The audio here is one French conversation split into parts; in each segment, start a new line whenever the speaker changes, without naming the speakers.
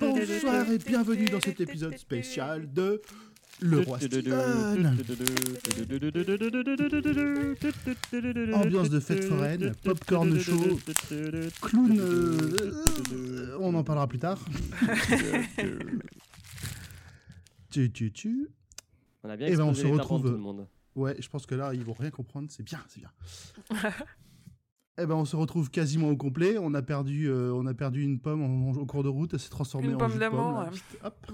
Bonsoir et bienvenue dans cet épisode spécial de Le Roi Steven. Ambiance de fête foraine, popcorn chaud, clown. euh, on en parlera plus tard. tu, tu, tu.
On a bien
Eh ben, on se retrouve-
tympans de tout le monde.
Ouais, je pense que là, ils vont rien comprendre. C'est bien, c'est bien. Eh ben, on se retrouve quasiment au complet. On a perdu, euh, on a perdu une pomme en- en- au cours de route. Elle s'est transformée
Une
en
pomme
jus de pomme.
d'amour.
Hop.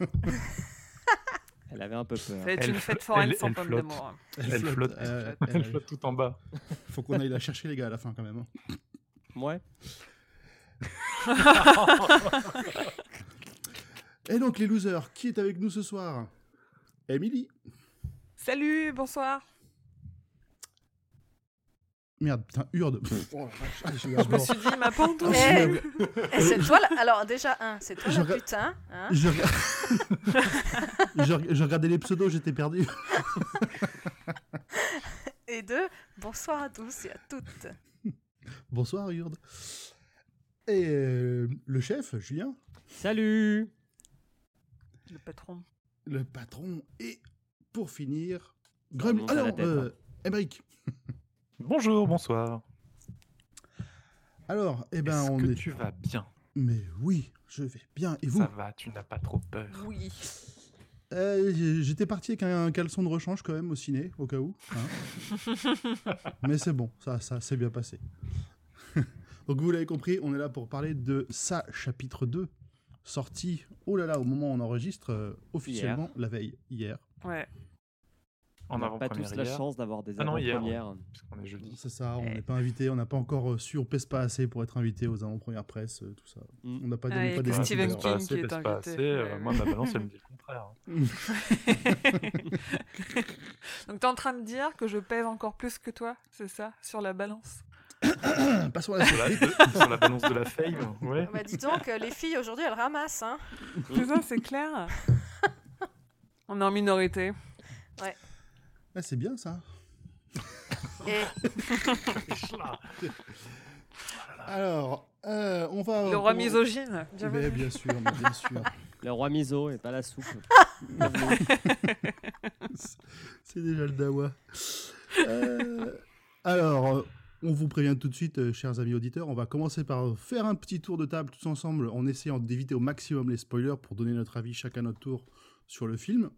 Elle avait un peu peur.
Elle
une fête foraine
elle-
sans
elle
pomme
flotte.
d'amour.
Elle flotte.
euh,
Elle
elle-
flotte tout en bas.
faut qu'on aille la chercher, les gars, à la fin, quand même. hein.
Ouais.
Et donc, les losers, qui est avec nous ce soir? Emily.
Salut, bonsoir.
Merde, putain, Urde. Oh
Je me suis dit, ma pantoufle.
Eh, Et c'est toi, la- alors déjà, un, c'est toi
Je
la putain. Hein
Je, rega- je, reg- je regardais les pseudos, j'étais perdu.
et deux, bonsoir à tous et à toutes.
Bonsoir, Urde. Et euh, le chef, Julien,
Salut
Le patron.
le patron, et pour finir, Gremlin.
monte à la
Alors, euh,
hein.
Bonjour, bonsoir.
Alors, eh ben,
Est-ce
on
que
est.
tu vas bien?
Mais oui, je vais bien. Et vous?
Ça va, tu n'as pas trop peur.
Oui.
Euh, J'étais parti avec un caleçon de rechange quand même au ciné, au cas où. hein. Mais c'est bon, ça, ça s'est bien passé. Donc vous l'avez compris, on est là pour parler de ça, chapitre 2, sorti, oh là là, au moment où on enregistre, euh, officiellement la veille, hier.
Ouais.
On n'a pas tous la chance d'avoir des
Ah non, hier,
avant-premières.
est jeudi.
C'est ça, on
Eh.
n'est pas invité, on n'a pas encore euh, su, on pèse pas assez pour être invité aux avant-premières presse, euh, tout ça.
Mm.
On n'a pas,
Ah,
pas des
Stephen
pèse
youtubeurs.
pas
King
assez,
qui est
pèse pas
invité.
assez, euh, moi, ma balance, elle me dit le contraire. hein.
Donc t'es en train de dire que je pèse encore plus que toi, c'est ça, sur la balance?
Passons à la
sur, la, de- sur la balance de la fame, ouais.
Bah dis donc, euh, les filles aujourd'hui elles ramassent. Hein.
C'est ça, c'est clair. On est en minorité.
Ah, c'est bien ça.
Et
Alors, euh, on va...
Le roi
on-
misogyne.
Mais
bienvenue.
bien sûr, mais bien sûr.
Le roi miso et pas la soupe.
C'est déjà le dawa. Euh, alors, euh, on vous prévient tout de suite, euh, chers amis auditeurs, on va commencer par faire un petit tour de table tous ensemble en essayant d'éviter au maximum les spoilers pour donner notre avis chacun à notre tour sur le film.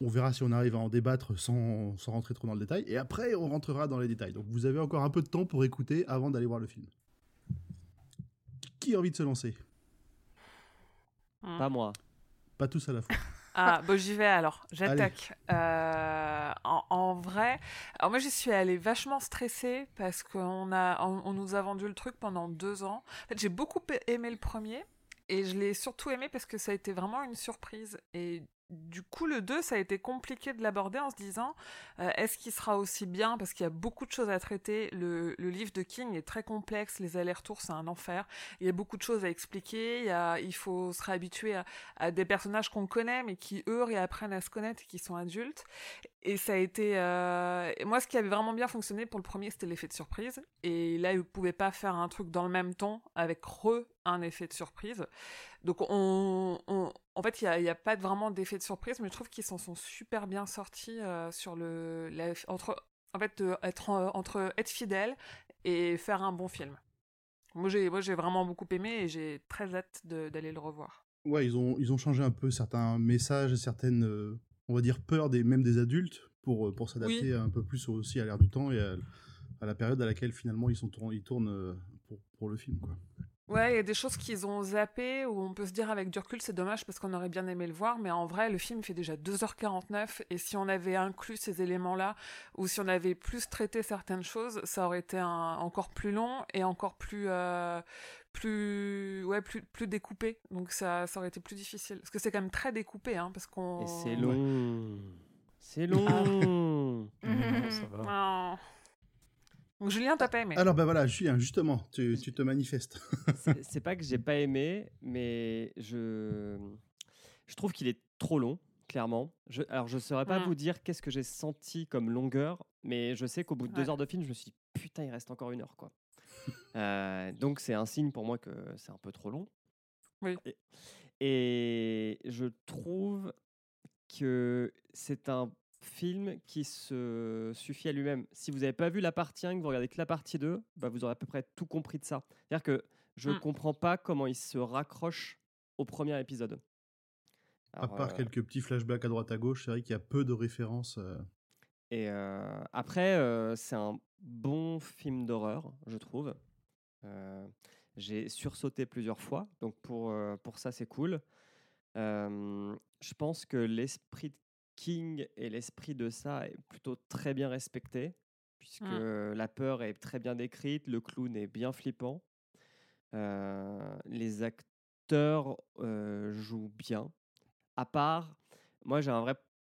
On verra si on arrive à en débattre sans, sans rentrer trop dans le détail. Et après, on rentrera dans les détails. Donc vous avez encore un peu de temps pour écouter avant d'aller voir le film. Qui a envie de se lancer?
Pas moi.
Pas tous à la fois.
Ah, bon, j'y vais alors. J'attaque. Euh, en, en vrai, alors moi, j'y suis allée vachement stressée parce qu'on a, on, on nous a vendu le truc pendant deux ans. En fait, j'ai beaucoup aimé le premier et je l'ai surtout aimé parce que ça a été vraiment une surprise. Et du coup, le 2, ça a été compliqué de l'aborder en se disant euh, est-ce qu'il sera aussi bien? Parce qu'il y a beaucoup de choses à traiter. Le, livre de King est très complexe, les allers-retours, c'est un enfer. Il y a beaucoup de choses à expliquer. Il, faut se réhabituer à, des personnages qu'on connaît, mais qui, eux, réapprennent à se connaître et qui sont adultes. Et ça a été. euh, Moi, ce qui avait vraiment bien fonctionné pour le premier, c'était l'effet de surprise. Et là, ils ne pouvaient pas faire un truc dans le même ton avec re un effet de surprise. Donc, on, on- en fait, il n'y a, pas vraiment d'effet de surprise, mais je trouve qu'ils s'en sont super bien sortis euh, sur le. la- entre, en fait, euh, être, en- entre être fidèle et faire un bon film. Moi, j'ai moi, j'ai vraiment beaucoup aimé et j'ai très hâte d'aller le revoir.
Ouais, ils ont, ils ont changé un peu certains messages et certaines, euh, on va dire, peurs des, même des adultes pour, pour s'adapter un peu plus aussi à l'ère du temps et à, à la période à laquelle finalement ils, sont ils tournent pour, pour le film. Quoi.
Ouais, il y a des choses qu'ils ont zappées où on peut se dire avec du recul, c'est dommage parce qu'on aurait bien aimé le voir, mais en vrai, le film fait déjà 2h49 et si on avait inclus ces éléments-là ou si on avait plus traité certaines choses, ça aurait été un- encore plus long et encore plus, euh, plus, ouais, plus, plus découpé. Donc ça, ça aurait été plus difficile. Parce que c'est quand même très découpé, hein, parce qu'on.
Et c'est long. C'est long.
Non, ça va.
Ah. Donc Julien, t'as pas aimé
Alors ben voilà, Julien, justement, tu, tu te manifestes.
C'est pas que j'ai pas aimé, mais je, je trouve qu'il est trop long. clairement. Je, alors, je saurais pas
Mm.
vous dire qu'est-ce que j'ai senti comme longueur, mais je sais qu'au bout de deux heures de film, je me suis dit, putain, il reste encore une heure, quoi. Euh, donc, c'est un signe pour moi que c'est un peu trop long.
Oui.
Et, et je trouve que c'est un film qui se suffit à lui-même. Si vous n'avez pas vu la partie 1, que vous regardez que la partie 2, bah, vous aurez à peu près tout compris de ça. C'est-à-dire que je ne
Mm.
comprends pas comment il se raccroche au premier épisode.
À part
euh,
quelques petits flashbacks à droite à gauche, c'est vrai qu'il y a peu de références. euh,
Et euh, après, euh, c'est un bon film d'horreur, je trouve. Euh, J'ai sursauté plusieurs fois, donc pour, euh, pour ça, c'est cool. Euh, je pense que l'esprit de King et l'esprit de ça est plutôt très bien respecté, puisque la peur est très bien décrite, le clown est bien flippant. Euh, les acteurs euh, jouent bien. À part, moi j'ai un vrai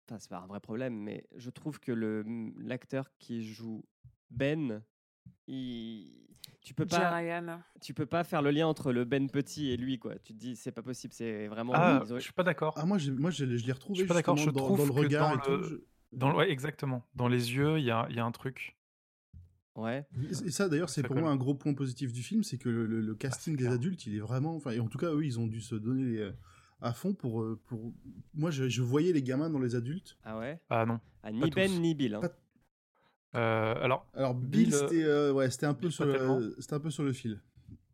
enfin c'est pas un vrai problème, mais je trouve que le l'acteur qui joue Ben, il, tu peux pas,
Ryan.
tu peux pas faire le lien entre le Ben petit et lui quoi. Tu te dis c'est pas possible, c'est vraiment.
Ah,
ont-
je suis pas d'accord.
Ah, moi, j'ai- moi je, l'ai- je l'ai retrouvé
Je suis pas d'accord, je
dans,
trouve
dans le
que
regard
dans
et tout.
le-
je-
Dans le- ouais, exactement. Dans les yeux, il y a, il y a un truc.
Ouais.
Et ça, d'ailleurs, c'est pour moi un gros point positif du film, c'est que le, le- le casting
c'est
des
clair.
adultes, il est vraiment. Enfin, et en tout cas, eux, ils ont dû se donner les- à fond pour. euh, pour... Moi, je, je voyais les gamins dans les adultes.
Ah ouais?
Ah non.
Ah, ni Ben
tous.
ni Bill. hein.
Pas-
Euh, alors,
Alors, Bill,
Bill, euh,
c'était euh, ouais, c'était un peu sur le,
tellement.
c'était un peu sur le fil.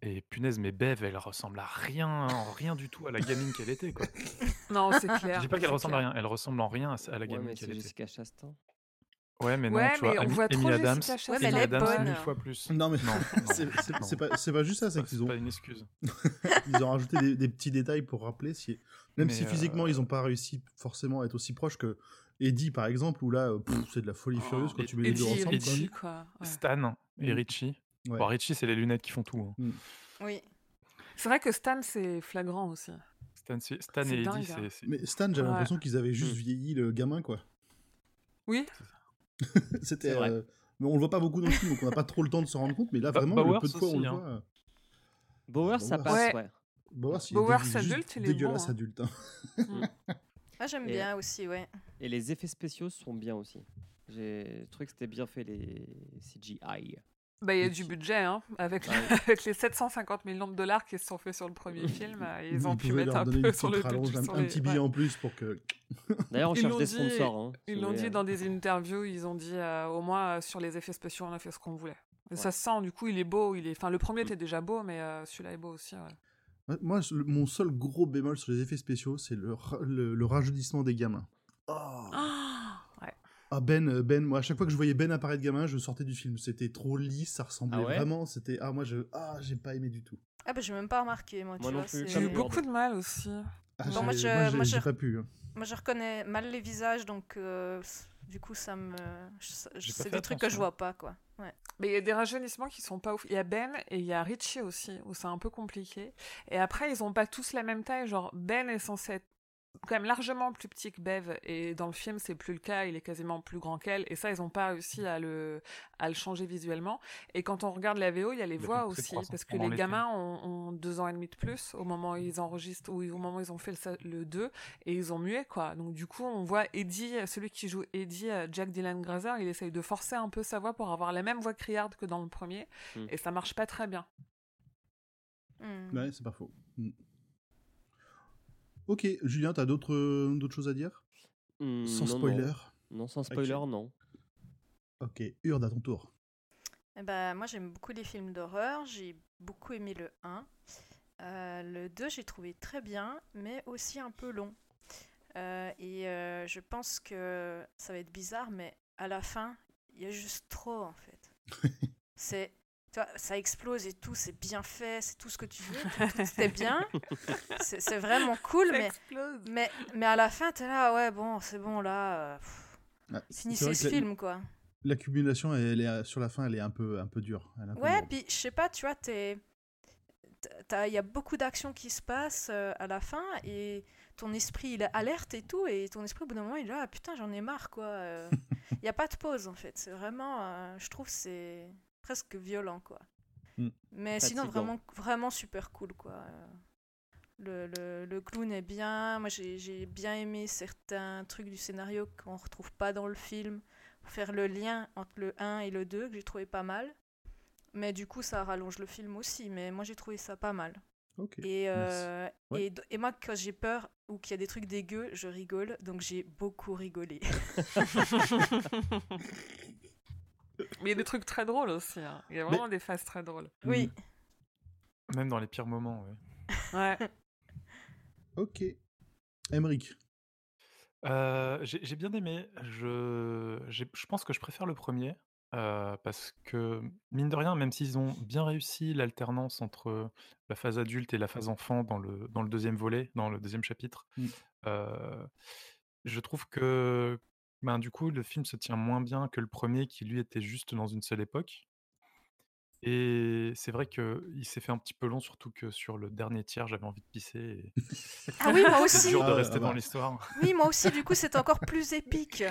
et punaise, mais Bev, elle ressemble à rien, en rien du tout à la gamine qu'elle était. Quoi.
Non, c'est clair.
Je dis pas qu'elle ressemble à rien, elle ressemble en rien à la gamine qu'elle était.
Jessica Chastain.
Ouais, mais non,
Ouais,
tu
mais
vois,
on
Amy,
voit trop
Amy Adams.
Ouais, mais
Amy
elle est
Adams,
bonne.
mille fois plus.
Non, mais
Non, non,
c'est pas, juste ça, c'est qu'ils
C'est
ont,
pas une excuse.
ils ont rajouté des, des petits détails pour rappeler. Si, même
Mais,
si physiquement,
euh,
ils n'ont pas réussi forcément à être aussi proches que Eddie, par exemple, où là, euh, pff, c'est de la folie furieuse quand
et-
tu mets les deux
Eddie,
ensemble.
Eddie,
quoi.
Richie, quoi. ouais.
Stan et
Mm.
Richie.
Ouais.
Bon, Richie, c'est les lunettes qui font tout. hein.
Oui.
C'est vrai que Stan, c'est flagrant aussi.
Stan, Stan et
dingue,
Eddie,
hein.
c'est-.
Mais Stan, j'avais
Ouais.
l'impression qu'ils avaient juste
Mm.
vieilli le gamin, quoi.
Oui,
C'était. Euh, Mais on le voit pas beaucoup dans le film, donc on n'a pas trop le temps de se rendre compte. Mais là,
Ba-
vraiment, le
Bowers
peu de fois on le
hein.
voit.
Bauer, ça
Bauer.
passe,
Ouais.
ouais.
Bowers, il est
Bowers
dé- juste
adulte, il est bon,
dégueulasse
hein.
adulte.
Ah, j'aime
Et-
bien aussi, ouais.
Et les effets spéciaux sont bien aussi. J'ai trouvé que c'était bien fait les CGI.
bah, il y a du budget, hein. Avec,
Ouais.
avec les 750 millions de dollars qui se sont faits sur le premier film, euh, ils ont pu mettre un peu sur le
rallonge, un,
sur
un
les-
petit billet
ouais.
en plus pour que.
D'ailleurs, on
Ils
cherche
l'ont
des
dit-
sponsors. hein,
Ils l'ont dit
euh.
dans des interviews, ils ont dit euh, au moins euh, sur les effets spéciaux, on a fait ce qu'on voulait. Et
Ouais.
ça se sent, du coup, il est beau. Il est... Enfin, le premier était déjà beau, mais euh, celui-là est beau aussi. ouais.
Moi, le- mon seul gros bémol sur les effets spéciaux, c'est le, le, le rajeunissement des gamins. Oh.
Ah, ouais.
Ah Ben, euh, Ben, moi à chaque fois que je voyais Ben apparaître gamin, je sortais du film. C'était trop lisse, ça ressemblait
Ah ouais
vraiment. C'était ah moi je ah j'ai pas aimé du tout.
Ah, bah, j'ai même pas remarqué, moi, tu
Moi
J'ai eu beaucoup de mal aussi.
Ah,
Bon, moi, je- moi,
j'ai pas pu. hein.
Moi, je reconnais mal les visages, donc euh, du coup, ça me. C'est des trucs que je vois pas, quoi.
Mais il y a des rajeunissements qui sont pas ouf. Il y a Ben et il y a Richie aussi, où c'est un peu compliqué. Et après, ils ont pas tous la même taille. Genre, Ben est censé être quand même largement plus petit que Bev. Et dans le film, c'est plus le cas. Il est quasiment plus grand qu'elle. Et ça, ils ont pas réussi à le, à le changer visuellement. Et quand on regarde la VO, il y a les voix aussi.
300
Parce que les gamins ont, ont deux ans et demi de plus au moment où ils enregistrent, ou au moment où ils ont fait le, le 2. Et ils ont mué, quoi. Donc, du coup, on voit Eddie, celui qui joue Eddie, euh, Jack Dylan Grazer, il essaye de forcer un peu sa voix pour avoir la même voix criarde que dans le premier.
Mm.
Et ça marche pas très bien.
Hmm.
Ouais, c'est pas faux. Mm. Ok, Julien, t'as d'autres euh, d'autres choses à dire?
Hmm,
Sans
non,
spoiler?
Non, Non, sans spoiler, non.
Ok, Urde à ton tour.
Eh ben, moi, j'aime beaucoup les films d'horreur. J'ai beaucoup aimé le 1. Euh, le 2, j'ai trouvé très bien, mais aussi un peu long. Euh, et euh, je pense que ça va être bizarre, mais à la fin, il y a juste trop, en fait. c'est, ça explose et tout, c'est bien fait, c'est tout ce que tu veux, tout, tout c'était bien. C'est, vraiment cool, mais, mais, mais à la fin, t'es là, ouais, bon, c'est bon, là, euh,
Ah, c'est
finissez ce
la-
film, quoi.
L'accumulation, elle est sur la fin, elle est un peu un peu dure. Elle est un peu
Ouais, puis je sais pas, tu vois, t'es- t'as- il y a beaucoup d'actions qui se passent euh, à la fin et ton esprit il est alerte et tout et ton esprit au bout d'un moment il est là ah, putain j'en ai marre quoi. euh. Il n'y a pas de pause en fait, c'est vraiment, euh, je trouve c'est presque violent quoi.
Mm.
Mais sinon vraiment vraiment super cool quoi. Le, le, le clown est bien. Moi, j'ai j'ai bien aimé certains trucs du scénario qu'on retrouve pas dans le film. Faire le lien entre le 1 et le 2, que j'ai trouvé pas mal. Mais du coup, ça rallonge le film aussi. Mais moi, j'ai trouvé ça pas mal. Et, euh,
Ouais.
et, et moi, quand j'ai peur ou qu'il y a des trucs dégueux, je rigole. Donc, j'ai beaucoup rigolé.
Mais il y a des trucs très drôles aussi. hein. Il y a vraiment des phases très drôles.
Oui.
Même dans les pires moments, ouais.
Ouais.
Ok. Emmerich.
Euh, j'ai bien aimé. Je, je pense que je préfère le premier. euh, parce que, mine de rien, même s'ils ont bien réussi l'alternance entre la phase adulte et la phase enfant dans le, dans le deuxième volet, dans le deuxième chapitre,
Mm.
euh, je trouve que ben, du coup, le film se tient moins bien que le premier qui, lui, était juste dans une seule époque. Et c'est vrai qu'il s'est fait un petit peu long, surtout que sur le dernier tiers, j'avais envie de pisser. et
Ah oui, moi
C'est
aussi.
dur de
Ah,
rester
ah
dans
bah.
l'histoire.
Oui, moi aussi. Du coup, c'est encore plus épique.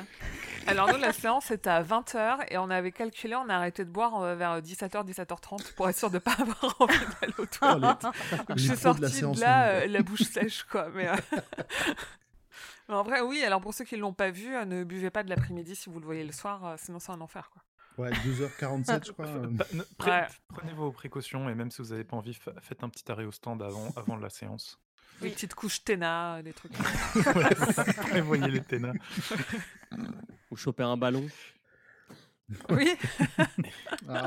Alors nous, la séance était à 20h et on avait calculé, on a arrêté de boire euh, vers 17h, 17h30 pour être sûr de ne pas avoir envie d'aller aux toilettes.
les-
Donc,
les
je suis
pros de
sortie
la
de,
séance
là, euh, la bouche sèche, quoi. Mais, euh, mais en vrai, oui. Alors pour ceux qui ne l'ont pas vu, euh, ne buvez pas de l'après-midi si vous le voyez le soir, euh, sinon c'est un enfer, quoi.
Ouais, 2h47, je crois. euh.
Ne- pre-
Ouais.
Prenez vos précautions et même si vous n'avez pas envie, fa- faites un petit arrêt au stand avant, avant la séance.
Des
Oui.
petites couches Téna, des trucs.
Prévoyez les ténas.
Ou choper un ballon.
oui.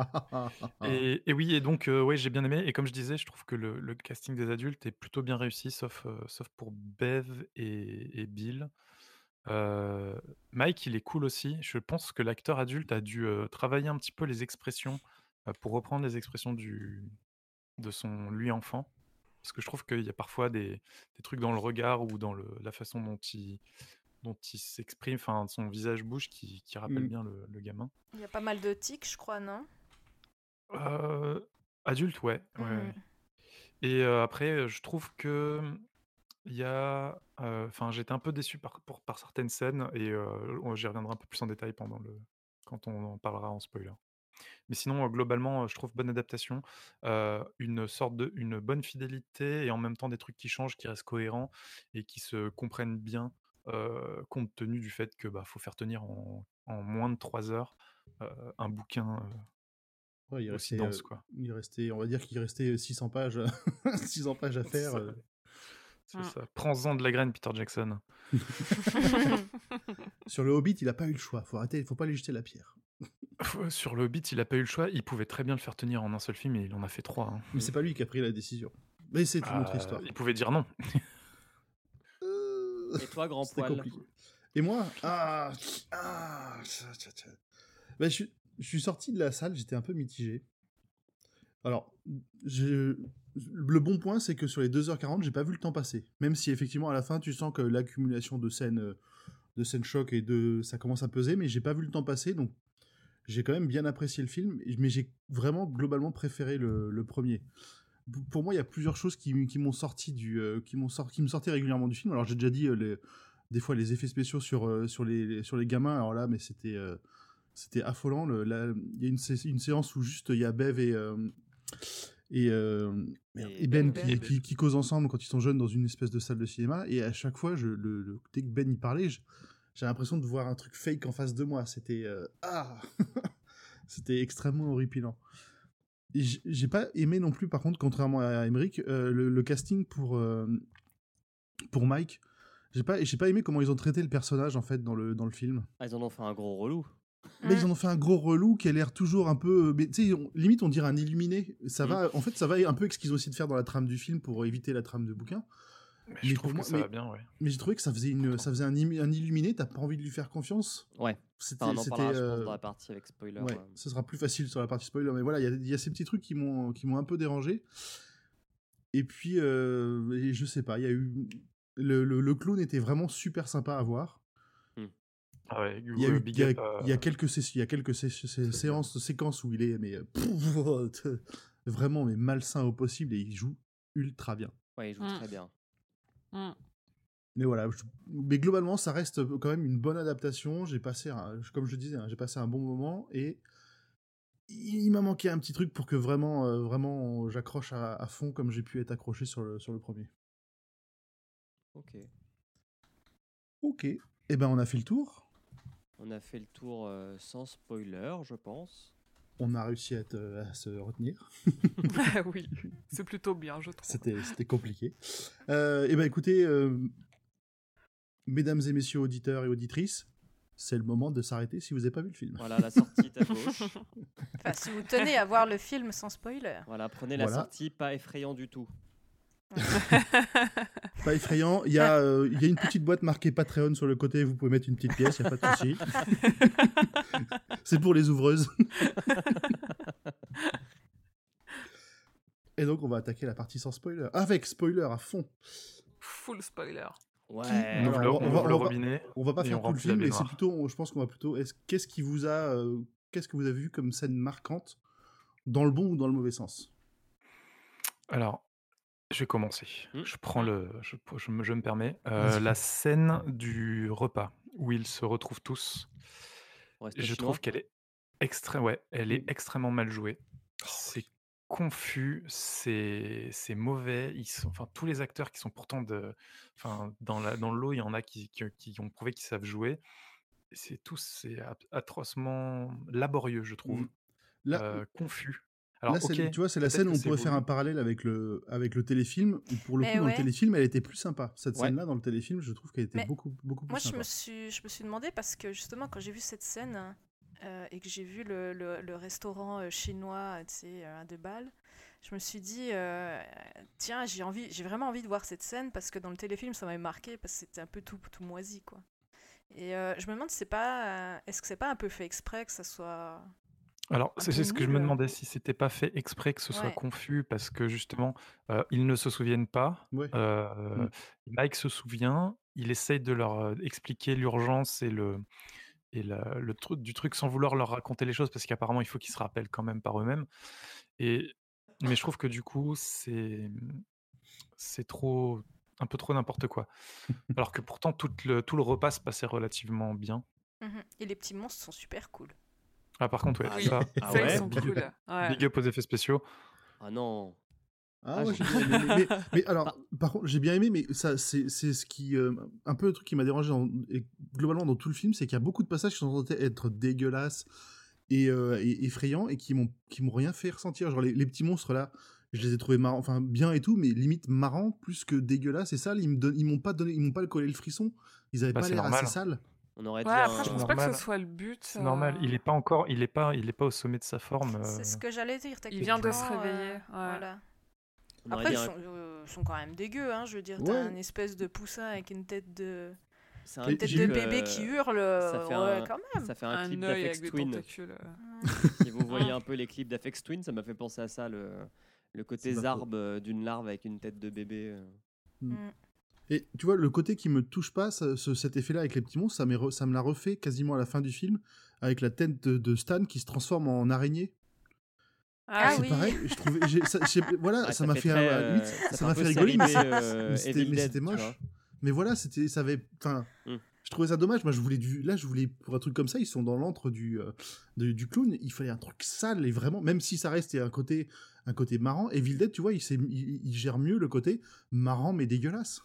Et, et oui, et donc, euh, ouais, j'ai bien aimé. Et comme je disais, je trouve que le, le casting des adultes est plutôt bien réussi, sauf, euh, sauf pour Bev et, et Bill. Euh, Mike, il est cool aussi. Je pense que l'acteur adulte a dû euh, travailler un petit peu les expressions euh, pour reprendre les expressions du, de son lui enfant. Parce que je trouve qu'il y a parfois des, des trucs dans le regard ou dans le, la façon dont il, dont il s'exprime, enfin, son visage bouge qui, qui rappelle
Mm.
bien le, le gamin.
Il y a pas mal de tics, je crois, non?
Euh, adulte, ouais. ouais, ouais. Et euh, après, je trouve que il y a, euh, enfin, j'étais un peu déçu par, pour- par certaines scènes et j'y reviendrai un peu plus en détail pendant le, quand on en parlera en spoiler. Mais sinon, globalement, je trouve bonne adaptation, une sorte de, une bonne fidélité et en même temps des trucs qui changent, qui restent cohérents et qui se comprennent bien, compte tenu du fait que bah, faut faire tenir en, en moins de trois heures un bouquin
Ouais, il
aussi
restait,
dense,
euh,
quoi.
il restait, on va dire qu'il restait 600 pages, 600 pages à faire. euh.
C'est
Mm.
ça. Prends-en de la graine, Peter Jackson.
Sur le Hobbit, il a pas eu le choix. Faut arrêter, faut pas lui jeter la pierre.
Sur le Hobbit, il a pas eu le choix. Il pouvait très bien le faire tenir en un seul film et il en a fait trois. hein.
Mais c'est pas lui qui a pris la décision. Mais c'est une autre
Euh,
histoire.
Il pouvait dire non.
Et toi, grand poil?
compliqué. Et moi? Ah, ah tcha, tcha, tcha. Ben, je, suis- je suis sorti de la salle, j'étais un peu mitigé. Alors, le bon point, c'est que sur les 2h40, j'ai pas vu le temps passer. Même si effectivement, à la fin, tu sens que l'accumulation de scènes, euh, de scènes choc et de, ça commence à peser, mais j'ai pas vu le temps passer, donc j'ai quand même bien apprécié le film, mais j'ai vraiment globalement préféré le, premier. Pour moi, il y a plusieurs choses qui, m'ont sorti du, euh, qui m'ont qui me sortaient régulièrement du film. Alors j'ai déjà dit euh, des fois les effets spéciaux sur les, sur les gamins. Alors là, mais c'était c'était affolant. Le- Il y a une, sé- une séance où juste il y a Bev et euh, et, euh,
Et
et Ben,
Ben.
qui,
Ben.
qui, qui causent ensemble quand ils sont jeunes dans une espèce de salle de cinéma. Et à chaque fois, je, le, le- dès que Ben y parlait, j'ai l'impression de voir un truc fake en face de moi. C'était euh, ah, c'était extrêmement horripilant. J'ai pas aimé non plus, par contre, contrairement à Emmerich, euh, le, le casting pour euh, pour Mike. J'ai pas, j'ai pas aimé comment ils ont traité le personnage en fait dans le dans le film.
Ah, ils en ont fait un gros relou.
Mais ils en ont fait un gros relou qui a l'air toujours un peu. Mais tu sais, on- limite on dirait un illuminé. Ça
Mm.
va, en fait, ça va un peu avec ce qu'ils ont essayé de faire dans la trame du film pour éviter la trame de bouquin.
Mais
Mais
je
pour
trouve
moi-
que ça
mais-
va bien, ouais.
Mais j'ai trouvé que ça faisait une, ça faisait un, illuminé. T'as pas envie de lui faire confiance.
Ouais.
C'était,
Enfin, on en
c'était,
parlera, je
euh,
pense, dans la partie avec spoiler.
Ouais,
euh.
ce sera plus facile sur la partie spoiler, mais voilà, il y a- il y, a ces petits trucs qui m'ont qui m'ont un peu dérangé. Et puis, euh, et je sais pas, il y a eu le, le, le clown était vraiment super sympa à voir.
Ah ouais,
Il y a
ouais,
eu,
big
il y a,
up,
il y a quelques sé- il y a quelques sé- sé- séances, séquences où il est mais euh, vraiment mais malsain au possible et il joue ultra bien.
Ouais, il joue
Mm.
très bien.
Mm.
Mais voilà, je- mais globalement, ça reste quand même une bonne adaptation. J'ai passé, un- comme je disais, hein, j'ai passé un bon moment et il m'a manqué un petit truc pour que vraiment, euh, vraiment, j'accroche à, à fond comme j'ai pu être accroché sur le, sur le premier.
Ok.
Ok. Eh ben, on a fait le tour.
On a fait le tour euh, sans spoiler, je pense.
On a réussi à, se retenir.
oui, c'est plutôt bien, je trouve.
C'était compliqué. Euh, eh ben, écoutez, euh, mesdames et messieurs auditeurs et auditrices, c'est le moment de s'arrêter si vous n'avez pas vu le film.
Voilà, la sortie est à gauche.
Enfin, si vous tenez à voir le film sans spoiler.
Voilà, prenez la
Voilà.
sortie, pas effrayant du tout.
Pas effrayant. Il y, a, euh, il y a une petite boîte marquée Patreon sur le côté. Vous pouvez mettre une petite pièce, il n'y a pas de souci. C'est pour les ouvreuses. Et donc, on va attaquer la partie sans spoiler. Avec spoiler à fond.
Full spoiler.
Ouais.
On
va-
ouvre
on
le
va-
robinet.
On va pas faire tout le film, mais c'est plutôt, je pense qu'on va plutôt. est-ce- Qu'est-ce qui vous a, euh, qu'est-ce que vous avez vu comme scène marquante, dans le bon ou dans le mauvais sens?
Alors, je vais commencer.
Hmm.
Je prends le, je, je me, je me permets. Euh, la scène du repas où ils se retrouvent tous, je
chinois.
trouve qu'elle est extré- ouais, elle est
Mm.
extrêmement mal jouée. C'est confus, c'est c'est mauvais. Ils sont, enfin, tous les acteurs qui sont pourtant de, enfin, dans la, dans l'eau, il y en a qui, qui, qui ont prouvé qu'ils savent jouer. C'est tous, c'est a- atrocement laborieux, je trouve.
Mm. Là,
Euh, confus. Alors,
là, tu vois, c'est la scène où on pourrait faire un parallèle avec le, avec le téléfilm. Où pour le
Mais
coup, dans le téléfilm, elle était plus sympa. Cette
Ouais.
scène-là, dans le téléfilm, je trouve qu'elle était
Mais
beaucoup, beaucoup plus
Moi, je
sympa.
me, suis, je me suis demandé parce que justement, quand j'ai vu cette scène euh, et que j'ai vu le, le- le restaurant euh, chinois, tu sais, euh, à deux balles, je me suis dit, euh, tiens, j'ai envie, j'ai vraiment envie de voir cette scène parce que dans le téléfilm, ça m'avait marqué parce que c'était un peu tout, tout moisi, quoi. Et euh, je me demande, c'est pas, euh, est-ce que c'est pas un peu fait exprès que ça soit
Alors,
un
c'est
peu
c'est ce que je me
nul.
demandais si c'était pas fait exprès que ce soit
Ouais.
confus parce que justement, ils ne se souviennent pas.
Ouais.
euh,
Mm.
Mike se souvient, il essaye de leur expliquer l'urgence et le et la- le truc du truc sans vouloir leur raconter les choses parce qu'apparemment il faut qu'ils se rappellent quand même par eux-mêmes. Et mais je trouve que du coup c'est c'est trop un peu trop n'importe quoi. Alors que pourtant tout le tout le repas se passait relativement bien.
Mhm. Et les petits monstres sont super cool.
Ah par contre ouais,
Ah,
ça,
Ah
Ça, ils
ouais
sont
big,
cool. Ouais.
big up aux effets spéciaux.
Ah non.
Ah,
Ah,
ouais,
j'ai-
bien aimé. Mais, mais alors, par contre, j'ai bien aimé, mais ça, c'est c'est ce qui. euh, un peu le truc qui m'a dérangé dans- et globalement dans tout le film, c'est qu'il y a beaucoup de passages qui sont censés être dégueulasses et, euh, et effrayants et qui m'ont qui m'ont rien fait ressentir. Genre, les, les petits monstres là, je les ai trouvés marrants, enfin bien et tout, mais limite marrants plus que dégueulasses. Et ça, ils me donnent- ils m'ont pas donné, ils m'ont pas collé le frisson. Ils avaient
Bah,
pas l'air
normal.
assez sales.
On aurait
Ouais,
dit
après,
un-
je pense pas que ce soit le but.
C'est normal, il
euh,
est pas encore, il est pas, il est pas au sommet de sa forme. euh,
C'est ce que j'allais dire.
Il vient de se
euh,
réveiller, ouais.
Voilà. Après, ils
un-
sont, euh, sont quand même dégueux, hein, je veux dire. T'as un espèce de poussin avec une tête de,
c'est un
une tête de bébé
euh,
qui hurle.
ça
euh,
fait
ouais,
un-
quand même.
Ça fait un,
un
clip
œil
d'Afex
avec des
Twin.
tentacules.
Si vous voyez un peu les clips d'Afex Twin, ça m'a fait penser à ça, le, le côté zarbe euh, d'une larve avec une tête de bébé. euh.
Mm.
Et tu vois, le côté qui me touche pas, ça- ce- cet effet-là avec les petits monstres, ça, m'est re- ça me l'a refait quasiment à la fin du film, avec la tête de, de Stan qui se transforme en araignée.
Ah
c'est
oui.
pareil, je trouvais, j'ai- ça, j'ai- voilà, ça m'a fait, limite,
euh,
ça m'a fait rigoler, mais,
euh,
mais c'était,
Evil
mais
Dead,
c'était
tu
moche. Mais voilà, c'était, ça avait, enfin,
Mm.
je trouvais ça dommage. Moi, je voulais du, là, je voulais pour un truc comme ça, ils sont dans l'antre du, euh, du clown. Il fallait un truc sale et vraiment, même si ça reste un côté, un côté marrant. Evil Dead, tu vois, il, s'est- il, il gère mieux le côté marrant mais dégueulasse.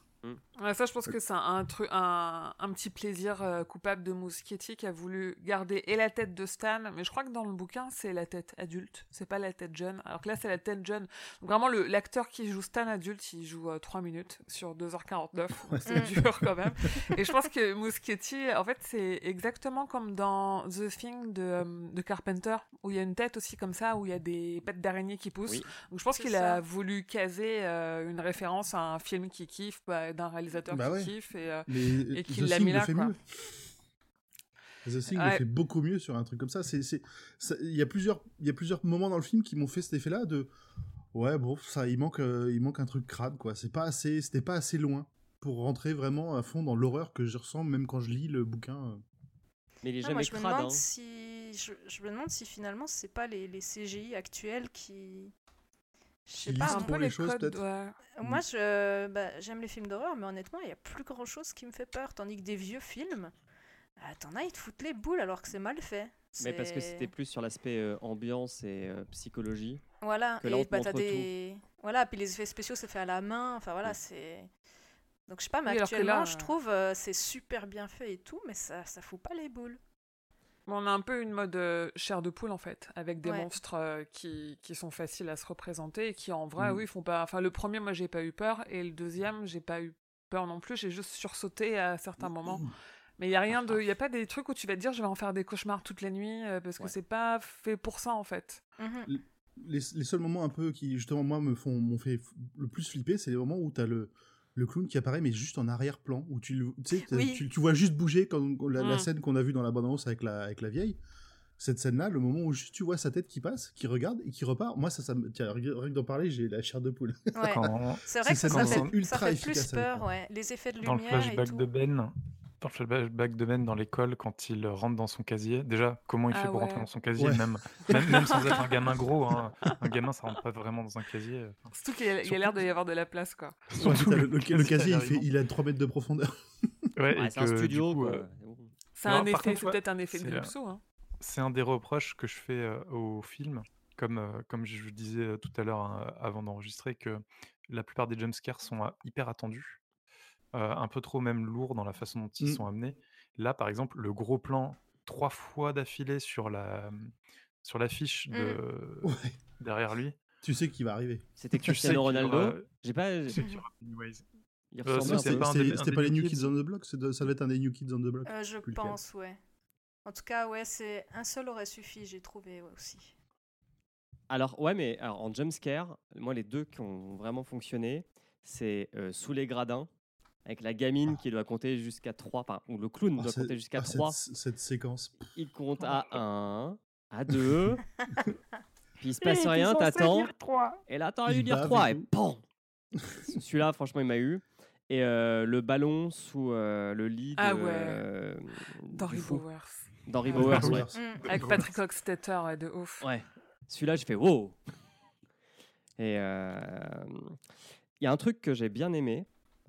Ouais, ça, je pense que c'est un, truc, un, un petit plaisir euh, coupable de Muschietti qui a voulu garder et la tête de Stan, mais je crois que dans le bouquin, c'est la tête adulte, c'est pas la tête jeune. Alors que là, c'est la tête jeune. Donc, vraiment, le- l'acteur qui joue Stan adulte, il joue euh, 3 minutes sur 2h49.
Ouais,
c'est dur quand même. Et je pense que Muschietti, en fait, c'est exactement comme dans The Thing de, euh, de Carpenter, où il y a une tête aussi comme ça, où il y a des pattes d'araignée qui poussent.
Oui.
Donc je pense qu'il a voulu caser euh, une référence à un film qu'il kiffe, bah, d'un réalisateur
Bah
qu'il
ouais.
kiffe. Et, euh,
Mais
Et
The
qu'il l'a
Thing
mis
le
là,
fait
quoi.
mieux. The Thing le
Ouais.
fait beaucoup mieux sur un truc comme ça. C'est, c'est, ça- il y a plusieurs, il y a plusieurs moments dans le film qui m'ont fait cet effet-là de, ouais, bon, ça, il manque, euh, il manque un truc crade, quoi. C'est pas assez, c'était pas assez loin pour rentrer vraiment à fond dans l'horreur que je ressens même quand je lis le bouquin. euh.
Mais il est jamais
moi, je me
crade.
demande
hein.
si je, je me demande si finalement c'est pas les, les CGI actuels qui je sais pas un peu
les choses, peut-être.
ouais.
moi je bah, j'aime les films d'horreur mais honnêtement il y a plus grand chose qui me fait peur tandis que des vieux films ah, t'en as ils te foutent les boules alors que c'est mal fait
Mais parce que c'était plus sur l'aspect euh, ambiance et euh, psychologie.
voilà
que là, on
et bah, t'as
montre
des voilà puis les effets spéciaux c'est fait à la main enfin voilà
Mm.
c'est Donc je sais pas, mais
Oui,
actuellement,
là,
je
euh,
trouve euh, c'est super bien fait et tout, mais ça, ça fout pas les boules.
On a un peu une mode euh, chair de poule en fait, avec des
Ouais.
monstres euh, qui, qui sont faciles à se représenter et qui en vrai,
Mm.
oui, font pas. Enfin, le premier, moi, j'ai pas eu peur, et le deuxième, j'ai pas eu peur non plus. J'ai juste sursauté à certains moments. Mais il y a rien de, il y a pas des trucs où tu vas te dire, je vais en faire des cauchemars toutes les nuits, euh, parce que
Ouais.
c'est pas fait pour ça en fait.
Mhm.
les, les seuls moments un peu qui justement moi me font m'ont fait le plus flipper, c'est les moments où t'as le le clown qui apparaît mais juste en arrière-plan où tu tu sais t'as-
Oui.
tu, tu vois juste bouger comme la, la
Mm.
scène qu'on a vue dans la bande-annonce avec la avec la vieille. Cette scène-là, le moment où juste tu vois sa tête qui passe, qui regarde et qui repart, moi ça, ça me, tiens, rien que d'en parler, j'ai la chair de poule.
Ouais.
Quand,
C'est vrai que
C'est
ça, ça fait,
ultra
ça fait
efficace
plus
à
peur, ouais. Les effets de
dans le
lumière et
flashback
tout.
de Ben, dans le flashback de Ben dans l'école, quand il rentre dans son casier, déjà, comment il
Ah
fait pour rentrer dans son casier,
Ouais.
même, même, même sans être un gamin gros, hein. un gamin ça rentre pas vraiment dans un casier. enfin.
Surtout qu'il y a, l'air de y avoir de la place, quoi.
Surtout
le, le- le casier, il, fait, il a 3 mètres de profondeur.
Ouais,
Ouais,
et
c'est un studio,
coup,
quoi.
euh,
C'est un effet, c'est peut-être un effet de
euh,
Gripsou, hein.
c'est un des reproches que je fais euh, au film, comme, euh, comme je disais euh, tout à l'heure hein, avant d'enregistrer, que la plupart des jumpscares sont euh, hyper attendus, euh, un peu trop même lourds dans la façon dont ils
Mm.
sont amenés. Là, par exemple, le gros plan trois fois d'affilée sur la sur l'affiche de
Ouais.
derrière lui.
Tu sais qu'il va arriver.
C'était Cristiano Ronaldo? J'ai pas.
tu sais qu'il y aura Pennywise.
Il
Euh, pas des-
C'était
des
pas les
New Kids.
On the Block? Ça va être un des New Kids on the Block.
Euh, je pense, ouais. En tout cas, ouais, c'est un seul aurait suffi, j'ai trouvé ouais, aussi.
Alors, ouais, mais alors, en jumpscare, moi, les deux qui ont vraiment fonctionné, c'est euh, sous les gradins, avec la gamine qui doit compter jusqu'à 3, enfin, ou le clown
Ah,
doit compter jusqu'à
ah,
3.
Cette, cette séquence.
Il compte à 1, à 2, puis il se passe rien, t'attends, et là, t'as lui dire
bave et
3, et. PAM Celui-là, franchement, il m'a eu. Et euh, le ballon sous euh, le lit de,
Ah ouais.
euh.
Bowers.
d'Henry
Ah,
Bowers, ouais.
Bowers.
Mm.
Avec Patrick Hockstetter, ouais, de ouf.
Ouais. Celui-là, j'ai fait wow. Et euh, il y a un truc que j'ai bien aimé,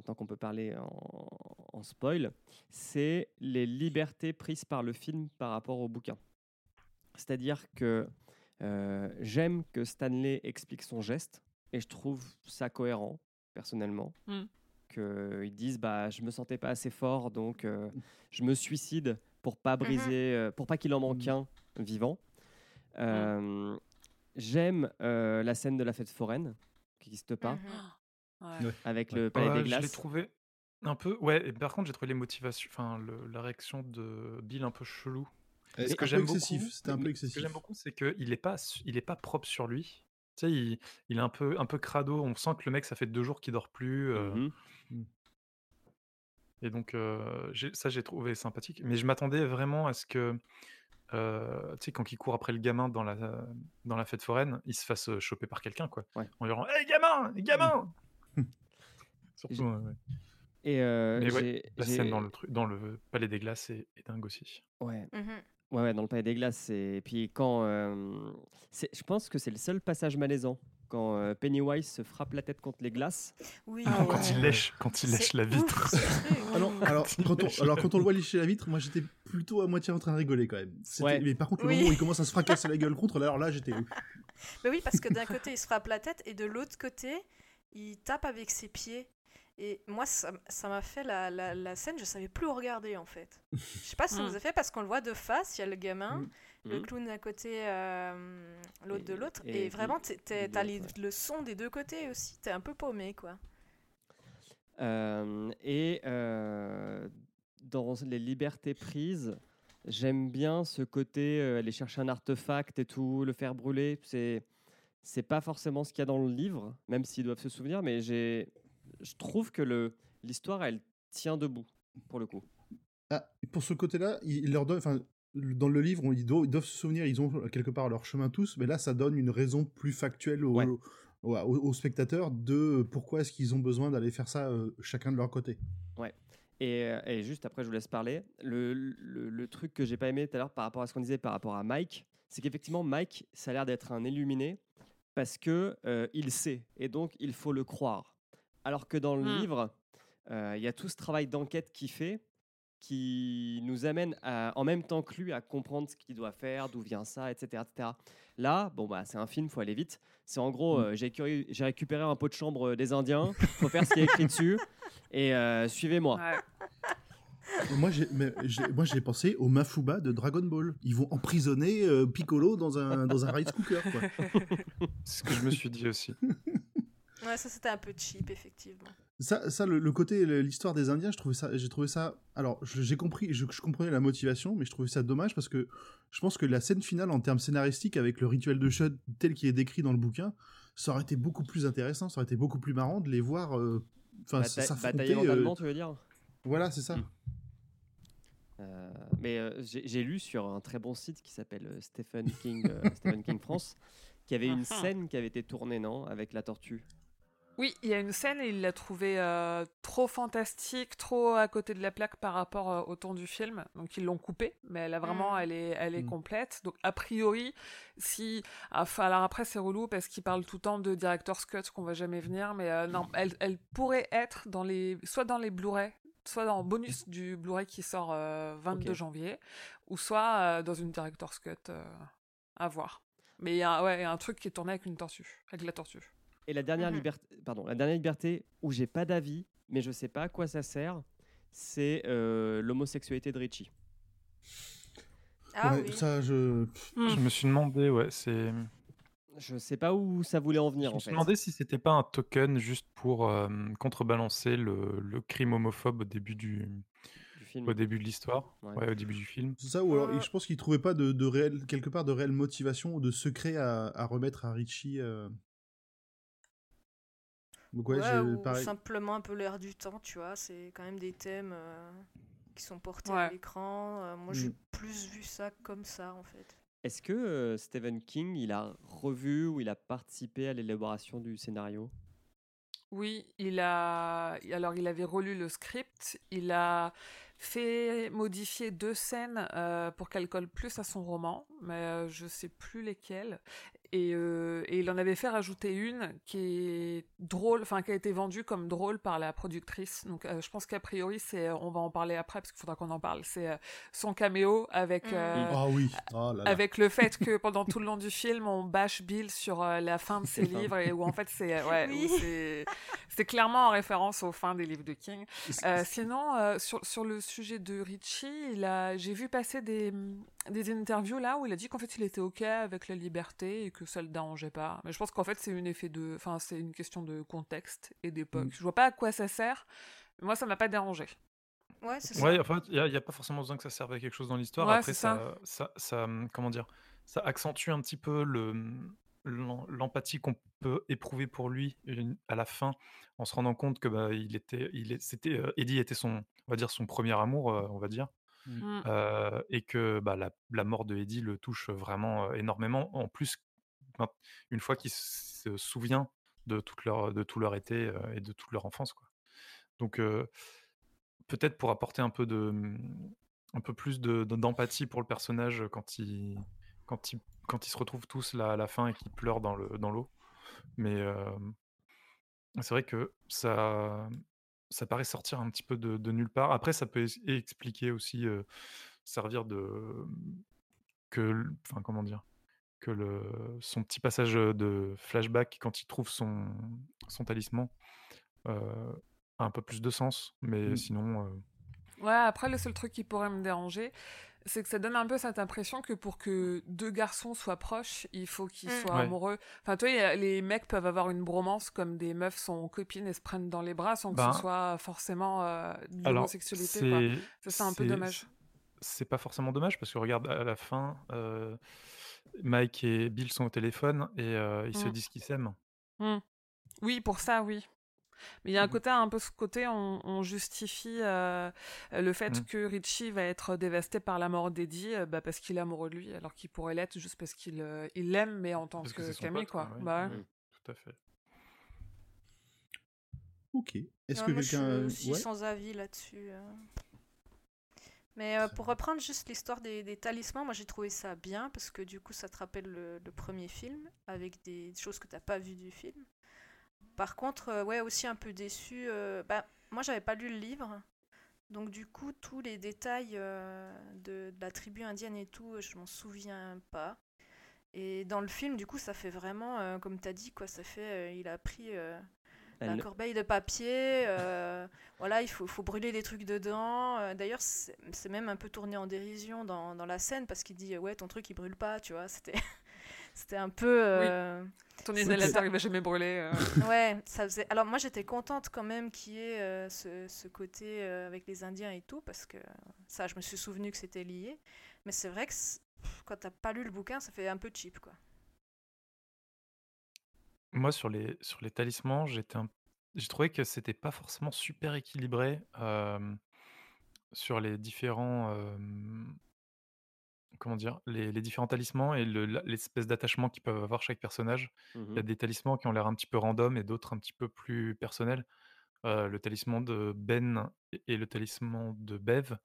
maintenant qu'on peut parler en, en spoil, c'est les libertés prises par le film par rapport au bouquin. C'est-à-dire que euh, j'aime que Stanley explique son geste et je trouve ça cohérent, personnellement.
Mm.
Qu'ils disent bah, je me sentais pas assez fort, donc euh, je me suicide pour pas briser, euh, pour pas qu'il en manque
Mm.
un vivant. Euh, J'aime euh, la scène de la fête foraine, qui n'existe pas,
Mhm.
Ouais.
Avec le palais
Ouais,
des
je l'ai
glaces.
trouvé un peu. Ouais, et par contre, j'ai trouvé les motivations, enfin, le- la réaction de Bill un peu chelou. Que
un peu
j'aime
excessif.
beaucoup,
C'était un peu
Ce que
excessif.
j'aime beaucoup, c'est qu'il est pas, il est pas propre sur lui. Tu sais, il, il est un peu, un peu crado. On sent que le mec, ça fait deux jours qu'il dort plus. euh,
Mhm.
Et donc, euh, ça, j'ai trouvé sympathique. Mais je m'attendais vraiment à ce que, euh, tu sais, quand il court après le gamin dans la, dans la fête foraine, il se fasse choper par quelqu'un, quoi.
Ouais.
En lui disant Hé, gamin Gamin Surtout,
J'ai-
ouais, ouais.
Et euh,
Mais ouais,
j'ai-
la
j'ai-
scène dans le, truc- dans le palais des glaces est, est dingue aussi.
Ouais.
Mhm.
Ouais, ouais, dans le palais des glaces. Et puis quand. euh, c'est- Je pense que c'est le seul passage malaisant. Quand euh, Pennywise se frappe la tête contre les glaces.
Oui.
Ah
quand
ouais.
il lèche, quand il lèche la vitre.
Ah non, alors quand, on, alors quand on le voit lécher la vitre, moi j'étais plutôt à moitié en train de rigoler quand même.
Ouais.
Mais par contre, le
Oui.
moment où il commence à se fracasser la gueule contre, alors là j'étais.
Mais oui, parce que d'un côté, il se frappe la tête et de l'autre côté, il tape avec ses pieds. Et moi, ça m'a fait la, la, la scène, je savais plus où regarder en fait. Je sais pas si ça
Mm.
vous a fait parce qu'on le voit de face, il y a le gamin,
Mm.
le
Mhm.
clown d'un côté, euh, l'autre de l'autre.
et
Et, vraiment, t'as les- le son des deux côtés aussi. T'es un peu paumé quoi.
Euh, et euh, dans les libertés prises, j'aime bien ce côté aller chercher un artefact et tout, le faire brûler. C'est c'est pas forcément ce qu'il y a dans le livre, même s'ils doivent se souvenir, mais j'ai je trouve que le l'histoire elle tient debout pour le coup.
Ah, pour ce côté-là, il, leur donne. Enfin, dans le livre, on- ils, doivent, ils doivent se souvenir, ils ont quelque part leur chemin tous, mais là, ça donne une raison plus factuelle aux,
Ouais.
aux, aux- aux spectateurs de pourquoi est-ce qu'ils ont besoin d'aller faire ça euh, chacun de leur côté.
Et, euh, et juste après, je vous laisse parler. Le, le- le truc que j'ai pas aimé tout à l'heure par rapport à ce qu'on disait par rapport à Mike, c'est qu'effectivement, Mike, ça a l'air d'être un illuminé parce que euh, il sait et donc il faut le croire. Alors que dans le
Hmm.
livre, euh, il y a tout ce travail d'enquête qu'il fait qui nous amène à, en même temps que lui à comprendre ce qu'il doit faire, d'où vient ça, etc. etc. Là, bon, bah, c'est un film, faut aller vite. C'est en gros,
Mm.
euh, j'ai récupéré un pot de chambre des Indiens, faut faire ce qui est écrit dessus, et suivez-moi.
Ouais.
Moi, j'ai, mais j'ai- moi, j'ai pensé au Mafuba de Dragon Ball. Ils vont emprisonner euh, Piccolo dans un, dans un rice cooker, quoi.
C'est ce que je me suis dit aussi.
Ouais, ça c'était un peu cheap, effectivement.
Ça, ça le, le côté, l'histoire des Indiens, je trouvais ça, j'ai trouvé ça. Alors, j'ai compris, je, je comprenais la motivation, mais je trouvais ça dommage parce que je pense que la scène finale, en termes scénaristiques, avec le rituel de Shud tel qu'il est décrit dans le bouquin, ça aurait été beaucoup plus intéressant, ça aurait été beaucoup plus marrant de les voir, euh, enfin,
Bata-
s'affronter.
batailler en
euh,
allemand, tu veux dire?
Voilà, c'est ça.
Mm. Euh, mais euh, j'ai j'ai lu sur un très bon site qui s'appelle euh, Stephen King, euh, Stephen King France, qu'il y avait une
Mhm.
scène qui avait été tournée, non, avec la tortue?
Oui, il y a une scène et il l'a trouvée euh, trop fantastique, trop à côté de la plaque par rapport euh, au ton du film. Donc ils l'ont coupée, mais elle a vraiment,
Mm.
elle est, elle est
Mm.
complète. Donc a priori, si, enfin, alors après c'est relou parce qu'il parle tout le temps de director's cut qu'on va jamais venir, mais euh, non, elle, elle pourrait être dans les, soit dans les Blu-ray, soit dans le bonus du Blu-ray qui sort euh, 22
Ok.
janvier, ou soit euh, dans une director's cut euh, à voir. Mais il y a, ouais, il y a un truc qui est tourné avec une tortue, avec la tortue.
Et la dernière
Mhm.
liberté, pardon, la dernière liberté où j'ai pas d'avis, mais je sais pas à quoi ça sert, c'est euh, l'homosexualité de Richie.
Ah
Ouais,
oui.
Ça, je.
Mm.
Je me suis demandé, ouais, c'est.
Je sais pas où ça voulait en
Je
venir
me
en
suis
fait.
demandé si c'était pas un token juste pour euh, contrebalancer le, le crime homophobe au début du,
du film.
au début de l'histoire,
Ouais.
ouais, au début du film.
C'est ça, ou alors
Euh.
je pense qu'il trouvait pas de, de réel, quelque part de réelle motivation ou de secret à, à remettre à Richie. euh. Donc ouais,
Ouais,
j'ai-
ou
pareil.
simplement un peu l'air du temps, tu vois. C'est quand même des thèmes euh, qui sont portés à l'écran. Euh, moi, j'ai
Mm.
plus vu ça comme ça, en fait.
Est-ce que euh, Stephen King, il a revu ou il a participé à l'élaboration du scénario?
Oui, il a. Alors, il avait relu le script. Il a fait modifier deux scènes euh, pour qu'elles collent plus à son roman, mais euh, je sais plus lesquelles. Et, euh, et il en avait fait rajouter une qui est drôle, enfin qui a été vendue comme drôle par la productrice. Donc, euh, je pense qu'a priori, c'est, on va en parler après parce qu'il faudra qu'on en parle. C'est euh, son caméo avec.
Mm.
euh,
Ah oui, oh là là.
avec le fait que pendant tout le long du film, on bâche Bill sur euh, la fin de ses livres et où en fait c'est ouais,
Oui.
c'est clairement en référence aux fins des livres de King. Euh, sinon, euh, sur, sur le sujet de Richie, il a, j'ai vu passer des, des interviews là où il a dit qu'en fait il était ok avec la liberté et que ça le dérangeait pas. Mais je pense qu'en fait c'est une effet de, enfin c'est une question de contexte et d'époque.
Mm.
Je vois pas à quoi ça sert. mais Moi, ça m'a pas dérangé.
Ouais, c'est ça.
Ouais, en fait, il n'y a, pas forcément besoin que ça serve à quelque chose dans l'histoire.
Ouais,
Après, ça, ça, ça, comment dire, ça accentue un petit peu le, l'em- l'empathie qu'on peut éprouver pour lui à la fin, en se rendant compte que bah, il était, il est, c'était, euh, Eddie était son, on va dire, son premier amour, euh, on va dire,
Mm.
euh, et que bah, la, la mort de Eddie le touche vraiment énormément. En plus, ben, une fois qu'il se souvient de toute leur, de tout leur été et de toute leur enfance, quoi. Donc euh, peut-être pour apporter un peu de, hum, un peu plus de, de- d'empathie pour le personnage quand il, quand il, quand ils se retrouvent tous là à la fin et qu'ils pleurent dans le, dans l'eau. Mais euh, c'est vrai que ça, ça paraît sortir un petit peu de, de nulle part. Après, ça peut expliquer aussi, euh, servir de que, l- enfin comment dire, que le, son petit passage de flashback quand il trouve son, son talisman euh, a un peu plus de sens. Mais
Mm.
sinon, euh,
Ouais, après, le seul truc qui pourrait me déranger, c'est que ça donne un peu cette impression que pour que deux garçons soient proches, il faut qu'ils
Mm.
soient
Ouais.
amoureux. Enfin, toi, y a- les mecs peuvent avoir une bromance comme des meufs sont copines et se prennent dans les bras sans que
Ben,
ce soit forcément euh, de l'homosexualité.
c'est
Ça, c'est un peu dommage.
c'est pas forcément dommage parce que regarde à la fin, euh, Mike et Bill sont au téléphone et euh, ils se
Mm.
disent qu'ils s'aiment.
Oui, pour ça, oui. Mais il y a un
Mhm.
côté, un peu ce côté, on, on justifie euh, le fait
Mhm.
que Richie va être dévasté par la mort d'Eddie euh, bah, parce qu'il est amoureux de lui, alors qu'il pourrait l'être juste parce qu'il euh, il l'aime, mais en tant
Parce que
que, Camille,
pote,
quoi. Bah ouais.
Mm.
Tout à fait.
Ok. Est-ce
Ouais,
que quelqu'un.
suis aussi
ouais
sans avis là-dessus. euh. Mais euh, pour reprendre juste l'histoire des, des talismans, moi j'ai trouvé ça bien parce que du coup ça te rappelle le, le premier film avec des choses que t'as pas vues du film. Par contre, euh, ouais, aussi un peu déçu. euh, bah, moi j'avais pas lu le livre, Donc du coup, tous les détails euh, de, de la tribu indienne et tout, je m'en souviens pas. Et dans le film, du coup, ça fait vraiment, euh, comme tu as dit, quoi, ça fait, euh, il a pris la corbeille de papier, voilà, il faut, faut brûler des trucs dedans. D'ailleurs, c'est c'est même un peu tourné en dérision dans, dans la scène parce qu'il dit, ouais, ton truc, il brûle pas, tu vois, c'était... C'était un peu... euh,
Ton
C'est-
inhalateur, il va jamais brûler. euh.
Ouais, ça faisait. Alors moi j'étais contente quand même qu'il y ait euh, ce, ce côté euh, avec les Indiens et tout parce que ça je me suis souvenu que c'était lié. Mais c'est vrai que quand t'as pas lu le bouquin ça fait un peu cheap quoi.
Moi, sur les, sur les talismans, j'étais un- j'ai trouvé que c'était pas forcément super équilibré euh, sur les différents, euh, comment dire, les, les différents talismans et le- la- l'espèce d'attachement qu'ils peuvent avoir chaque personnage. Il y a
Mhm.
des talismans qui ont l'air un petit peu random et d'autres un petit peu plus personnels. Euh, le talisman de Ben et et le talisman de Bev,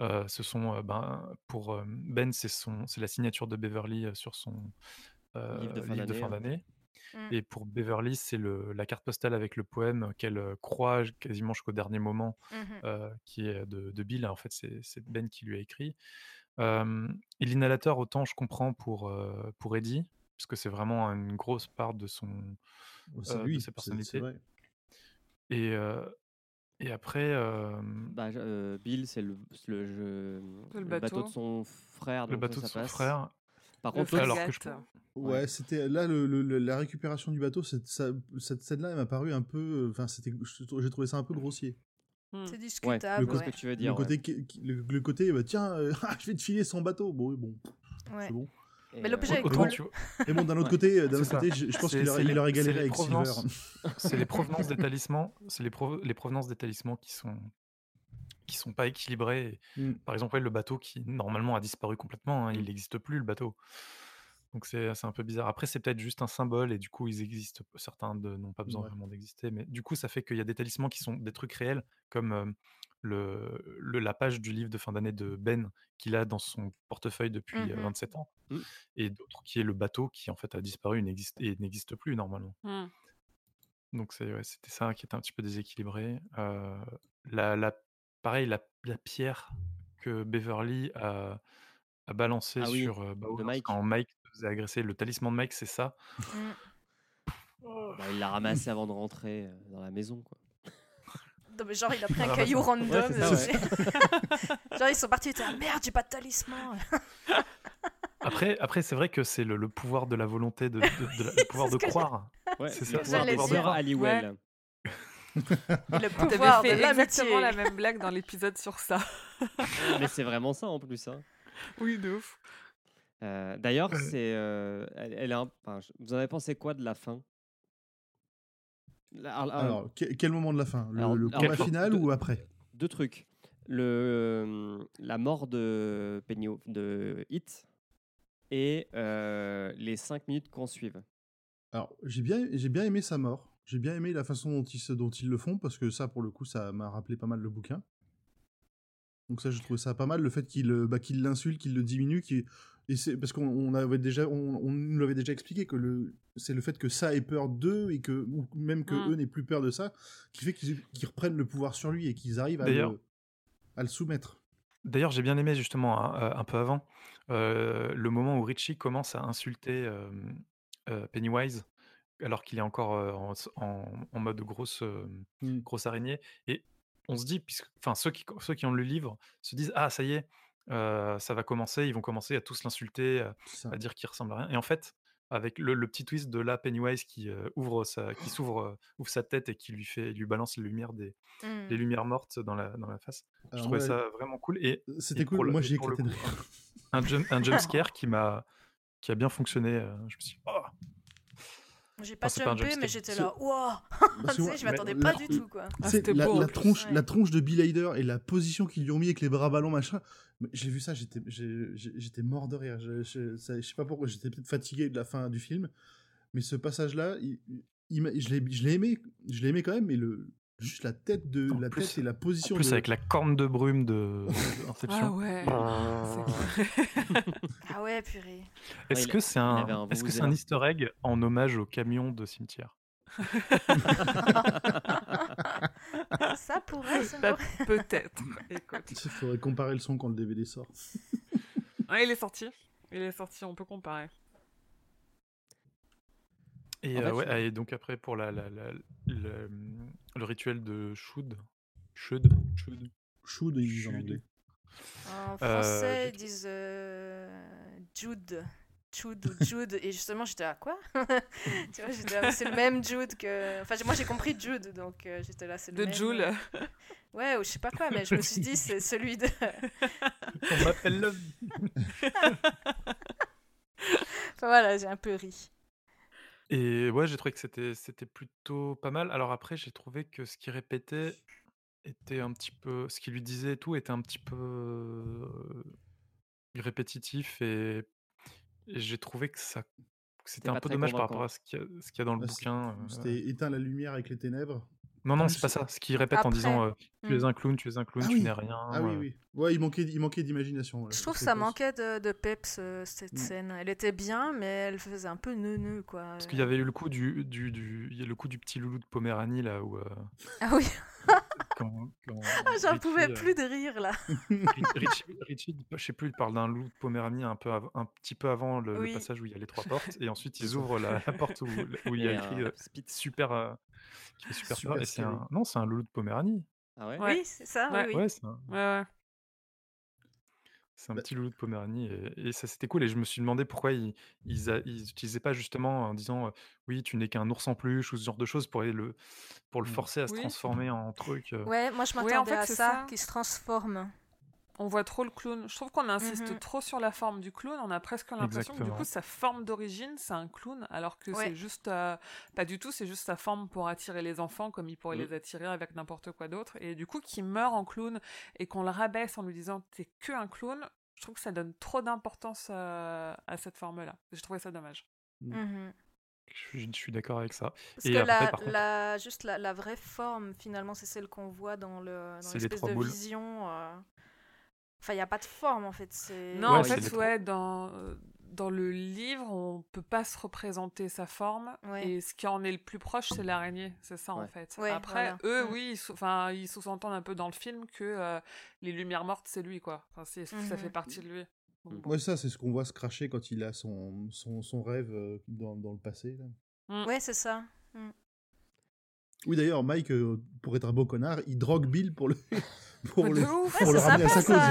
euh, ce sont, euh, ben, pour euh, Ben, c'est son, c'est la signature de Beverly euh, sur son
Livre de fin
livre de
d'année,
fin
hein.
d'année.
Mm.
Et pour Beverly, c'est le- la carte postale avec le poème qu'elle euh, croit quasiment jusqu'au dernier moment,
Mhm.
euh, qui est de, de Bill. En fait, c'est c'est Ben qui lui a écrit. Euh, et l'inhalateur, autant je comprends pour, euh, pour Eddie, parce que c'est vraiment une grosse part de, son, euh, de sa personnalité.
vrai.
Et, euh, et après, euh,
Bah, euh, Bill, c'est le, le, jeu-
Le
le bateau.
bateau.
de son frère.
le bateau
ça,
de
ça
son
passe.
frère,
Par contre,
alors que je.
Ouais,
Ouais.
c'était là le, le- le- la récupération du bateau. cette scène-là, elle m'a paru un peu. Enfin, c'était. j'ai trouvé ça un peu grossier.
Hmm.
C'est discutable.
je vois ce
ouais.
que tu veux
Le
dire.
côté, qui- qui- le, le côté, bah, tiens, euh, je vais te filer son bateau. Bon, bon,
Ouais.
c'est bon.
Et,
Mais l'objet
euh,
est cool.
tu vois,
Et bon, d'un autre côté, d'un
C'est
autre côté, je, je pense qu'il aurait,
c'est
il
les-
aurait galéré avec Silver.
provenances. c'est les provenances des talismans, c'est les, pro- les provenances des talismans qui sont qui sont pas équilibrées.
Mm.
Par exemple, ouais, le bateau qui normalement a disparu complètement, hein, il n'existe plus le bateau. Donc c'est un peu bizarre. Après, c'est peut-être juste un symbole et du coup, ils existent. Certains de- n'ont pas besoin
Ouais.
vraiment d'exister, mais du coup, ça fait qu'il y a des talismans qui sont des trucs réels, comme euh, le, le- la page du livre de fin d'année de Ben qu'il a dans son portefeuille depuis euh,
Mhm.
27 ans,
Mm.
et d'autres qui est le bateau qui en fait a disparu et n'existe plus normalement.
Hmm.
Donc ouais, c'était ça qui était un petit peu déséquilibré. Euh, la, la, pareil, la, la pierre que Beverly a, a balancée
Ah oui,
sur euh,
Mike.
quand Mike faisait agresser, le talisman de Mike, c'est ça?
Mm.
bah, il l'a ramassé avant de rentrer euh, dans la maison. Quoi.
Non, mais genre il a pris un
Ah,
caillou random.
Ouais, c'est ça,
tu sais. genre ils sont partis, ils étaient ah, merde j'ai pas de talisman.
Après, après c'est vrai que c'est le, le pouvoir de la volonté, de, de- de la- le pouvoir de croire.
Ouais,
C'est
le
ça,
pouvoir
j'allais
de
dire.
Robert Halliwell.
Le
T'avais
pouvoir de
fait
l'amitié.
exactement la même blague dans l'épisode sur ça.
Mais c'est vraiment ça en plus. hein.
Oui, de ouf.
Euh, D'ailleurs,
Ouais.
c'est, euh, elle, elle est un- enfin, je- vous en avez pensé quoi de la fin? La- alors,
Alors, que- quel moment de la fin? Le,
Alors-
le
alors,
combat final
de-
ou après?
deux trucs. Le, euh, la mort de Penny, de Hit et euh, les cinq minutes qu'on suive.
Alors, j'ai bien, j'ai bien aimé sa mort. J'ai bien aimé la façon dont ils, se- dont ils le font, parce que ça, pour le coup, ça m'a rappelé pas mal le bouquin. Donc ça, je trouve ça pas mal, le fait qu'il euh, bah, qu'il l'insulte, qu'il le diminue, qu'il- et c'est parce qu'on on avait déjà, on, on nous l'avait déjà expliqué que le, c'est le fait que ça ait peur d'eux et que ou même que
Mm.
eux n'aient plus peur de ça, qui fait qu'ils reprennent le pouvoir sur lui et qu'ils arrivent à le, à le soumettre.
D'ailleurs, j'ai bien aimé justement hein, euh, un peu avant euh, le moment où Richie commence à insulter euh, euh, Pennywise alors qu'il est encore en, en- en mode grosse,
Mm.
grosse araignée. Et on se dit, puisque, enfin ceux qui, ceux qui ont lu le livre se disent ah ça y est, euh, ça va commencer, ils vont commencer à tous l'insulter, à, dire qu'il ressemble à rien. Et en fait, avec le, le petit twist de la Pennywise qui euh, ouvre sa, qui s'ouvre, euh, ouvre sa tête et qui lui fait, lui balance les lumières des,
Mm.
les lumières mortes dans la, dans la face. Je trouvais
ouais,
ça vraiment cool. Et
C'était cool. Moi, j'ai éclaté
coup, un jump, un jump scare qui m'a qui a bien fonctionné. Je me suis dit, oh,
J'ai pas jumpé,
jump
mais j'étais là, waouh sais, je m'attendais pas
la-
du tout, quoi.
Ah, c'était
la,
beau,
la tronche,
Ouais.
la tronche de Bill Hader et la position qu'ils lui ont mis avec les bras ballons machin. J'ai vu ça, j'étais, mort de rire. Je, je, ça- je sais pas pourquoi, j'étais peut-être fatigué de la fin du film, mais ce passage-là, il, il m'a- je l'ai, je l'ai aimé, je l'ai aimé quand même, mais le juste la tête de,
En
la
plus-
tête et la
En
position.
plus,
de-
avec la corne de brume de, de
Ah ouais.
Ah.
Ah ouais, purée.
Est-ce que c'est un, est-ce que c'est un. Easter egg en hommage au camion de cimetière
Ça pourrait, ça
Bah. Peut-être.
Il faudrait comparer le son quand le DVD sort.
Ouais, il est sorti. Il est sorti, on peut comparer.
Et,
En
euh,
fait,
ouais,
je-
ah, et donc après, pour la, la- la- le, le rituel de Shud, Shud, Shud,
Chou, ils disent en anglais.
En
Euh,
français,
j'ai-
ils disent euh, Jude. Jude ou Jude. Et justement, j'étais là, quoi? Tu vois, j'étais là, c'est le même Jude que. Enfin, moi, j'ai compris Jude, donc euh, j'étais là, c'est le
De
même.
Joule.
Ouais, ou je sais pas quoi, mais je me suis dit, c'est celui de.
On m'appelle Love.
Enfin, voilà, j'ai un peu ri.
Et ouais, j'ai trouvé que c'était c'était plutôt pas mal. Alors après, j'ai trouvé que ce qu'il répétait était un petit peu, ce qu'il lui disait et tout était un petit peu euh, répétitif et, et j'ai trouvé que ça que c'était un
pas
peu
très
dommage par
convaincant.
rapport à ce qu'il y a, ce qu'il y a dans le
c'est-
bouquin. euh,
C'était éteint la lumière avec les ténèbres.
Non, non, c'est pas ça. Ce qu'il répète en disant euh, tu es
Mm.
un clown, tu es un clown,
Ah
tu
oui.
n'es rien.
Ah oui,
euh,
oui. Ouais, il manquait, il manquait d'imagination. voilà.
Je trouve que ça manquait de, de peps, euh, cette
Mm.
scène. Elle était bien, mais elle faisait un peu neuneu, quoi.
Parce qu'il y avait eu le coup du, du, du, il y a le coup du petit loulou de Poméranie là où euh,
Ah oui,
quand, quand
Ah, j'en
Richie,
pouvais
euh,
plus de rire, là.
Ri- Richie, Richie, je sais plus, il parle d'un loup de Poméranie un, peu av- un petit peu avant le, passage où il y a les trois portes, et ensuite ils ouvrent la, la porte où, où il y a écrit euh, super, euh, qui fait super,
Super
peur, et c'est
scary.
un, non, c'est un loulou de Poméranie.
Ah ouais,
Ouais.
Oui, c'est ça,
Ouais.
oui.
Ouais, c'est un,
Ouais, ouais.
c'est un
Bah-
petit loulou de Poméranie, et, et ça c'était cool. Et je me suis demandé pourquoi ils, ils, a- ils utilisaient pas justement en disant euh, oui, tu n'es qu'un ours en peluche ou ce genre de choses pour aller le, pour le
Mm.
forcer à se transformer en truc. euh.
Ouais, moi je
Oui,
m'attendais
en fait,
à ça,
ça.
qui se transforme.
On voit trop le clown. Je trouve qu'on insiste
Mhm.
trop sur la forme du clown. On a presque l'impression que du coup, sa forme d'origine, c'est un clown, alors que
Ouais.
c'est juste. euh, pas du tout, c'est juste sa forme pour attirer les enfants, comme il pourrait
Mm.
les attirer avec n'importe quoi d'autre. Et du coup, qu'il meurt en clown et qu'on le rabaisse en lui disant t'es que un clown, je trouve que ça donne trop d'importance à, à cette forme-là. J'ai trouvé ça dommage.
Mhm.
Je, suis- je suis d'accord avec ça.
Parce
Et
que
après,
la,
par contre-
la- juste la, la vraie forme, finalement, c'est celle qu'on voit dans le dans l'espèce de vision. euh. Enfin, il n'y a pas de forme, en fait.
Non,
Ouais,
en fait, ouais, dans, euh, dans le livre, on peut pas se représenter sa forme.
Ouais.
Et ce qui en est le plus proche, c'est l'araignée. C'est ça, en
Ouais.
Ouais,
fait. Après,
voilà.
eux,
Mm.
oui, ils sous- enfin, ils sous-entendent un peu dans le film que euh, les lumières mortes, c'est lui, quoi. Enfin, Ça
Mhm.
fait partie de lui. Donc,
Mm.
bon.
Ouais, ça, c'est ce qu'on voit se cracher quand il a son, son, son rêve euh, dans, dans le passé. là.
Ouais, c'est ça.
Oui, d'ailleurs, Mike, euh, pour être un beau connard, il drogue Bill pour le, pour le,
de ouf
pour
Ouais,
le
c'est
ramener à sa
sympa,
cause.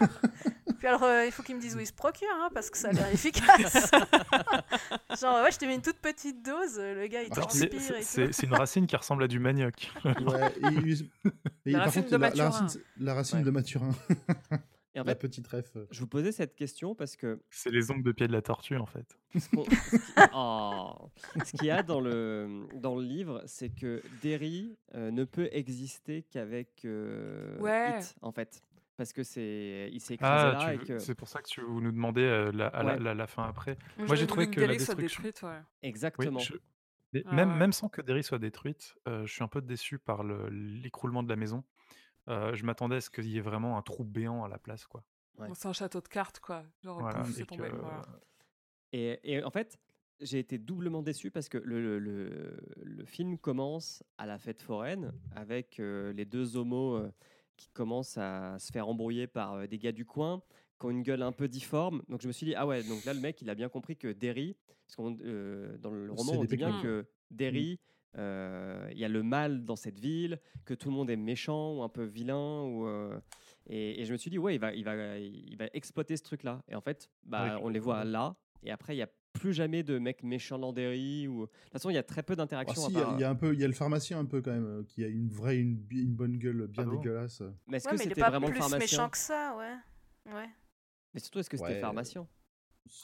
ça,
Ouais.
Puis alors, euh, il faut qu'il me dise où il se procure, hein, parce que ça a l'air efficace. Genre, ouais, je t'ai mis une toute petite dose, le gars il
Alors,
transpire
c'est- une racine qui ressemble à du manioc.
Ouais, et il- et
La
par
racine
contre,
de
la, racine, c'est- la racine
Ouais.
de Mathurin,
Et en
la petite ref. euh.
je vous posais cette question parce que
C'est les ongles de pied de la tortue en fait.
ce Oh. Ce qu'il y a dans le, dans le livre, c'est que Derry euh, ne peut exister qu'avec euh,
Ouais.
It, en fait. Parce que c'est, il s'est écrasé
Ah,
là
veux-
que...
c'est pour ça que tu vous nous demandez euh, la, à la,
Ouais.
la- la fin après. Moi j'ai trouvé que la
Derry soit
destruction.
détruite, ouais.
Oui,
Exactement.
je- mais
Ah
même,
ouais.
même sans que Derry soit détruite, euh, je suis un peu déçu par le- l'écroulement de la maison. Euh, je m'attendais à ce qu'il y ait vraiment un trou béant à la place. quoi.
Ouais.
Bon, C'est un château de cartes, quoi. Genre,
Voilà,
pouf,
et que,
voilà.
Et, et en fait, j'ai été doublement déçu parce que le, le- le- le film commence à la fête foraine avec euh, les deux homos euh, qui commencent à se faire embrouiller par euh, des gars du coin qui ont une gueule un peu difforme. Donc je me suis dit, ah ouais, donc là le mec il a bien compris que Derry, parce qu'on euh, dans le roman
C'est
on dit bien que Derry, euh, il y a le mal dans cette ville, que tout le monde est méchant ou un peu vilain. Ou, euh, et, et je me suis dit, ouais, il va, il va, il va exploiter ce truc-là. Et en fait, bah, on
le-
les voit là. Et après, il n'y a plus jamais de mecs méchants dans Derry. Ou... De toute façon, il y a très peu
Ah,
d'interactions.
il y, a-
part-
il y a un peu, il y a le pharmacien un peu quand même, euh, qui a une vraie, une, une bonne gueule bien
Ah bon?
dégueulasse.
Mais est-ce
Ouais,
que c'était
pas
vraiment le
plus
pharmacien?
méchant que ça, ouais. Ouais.
Mais surtout, est-ce que c'était
Ouais.
pharmacien?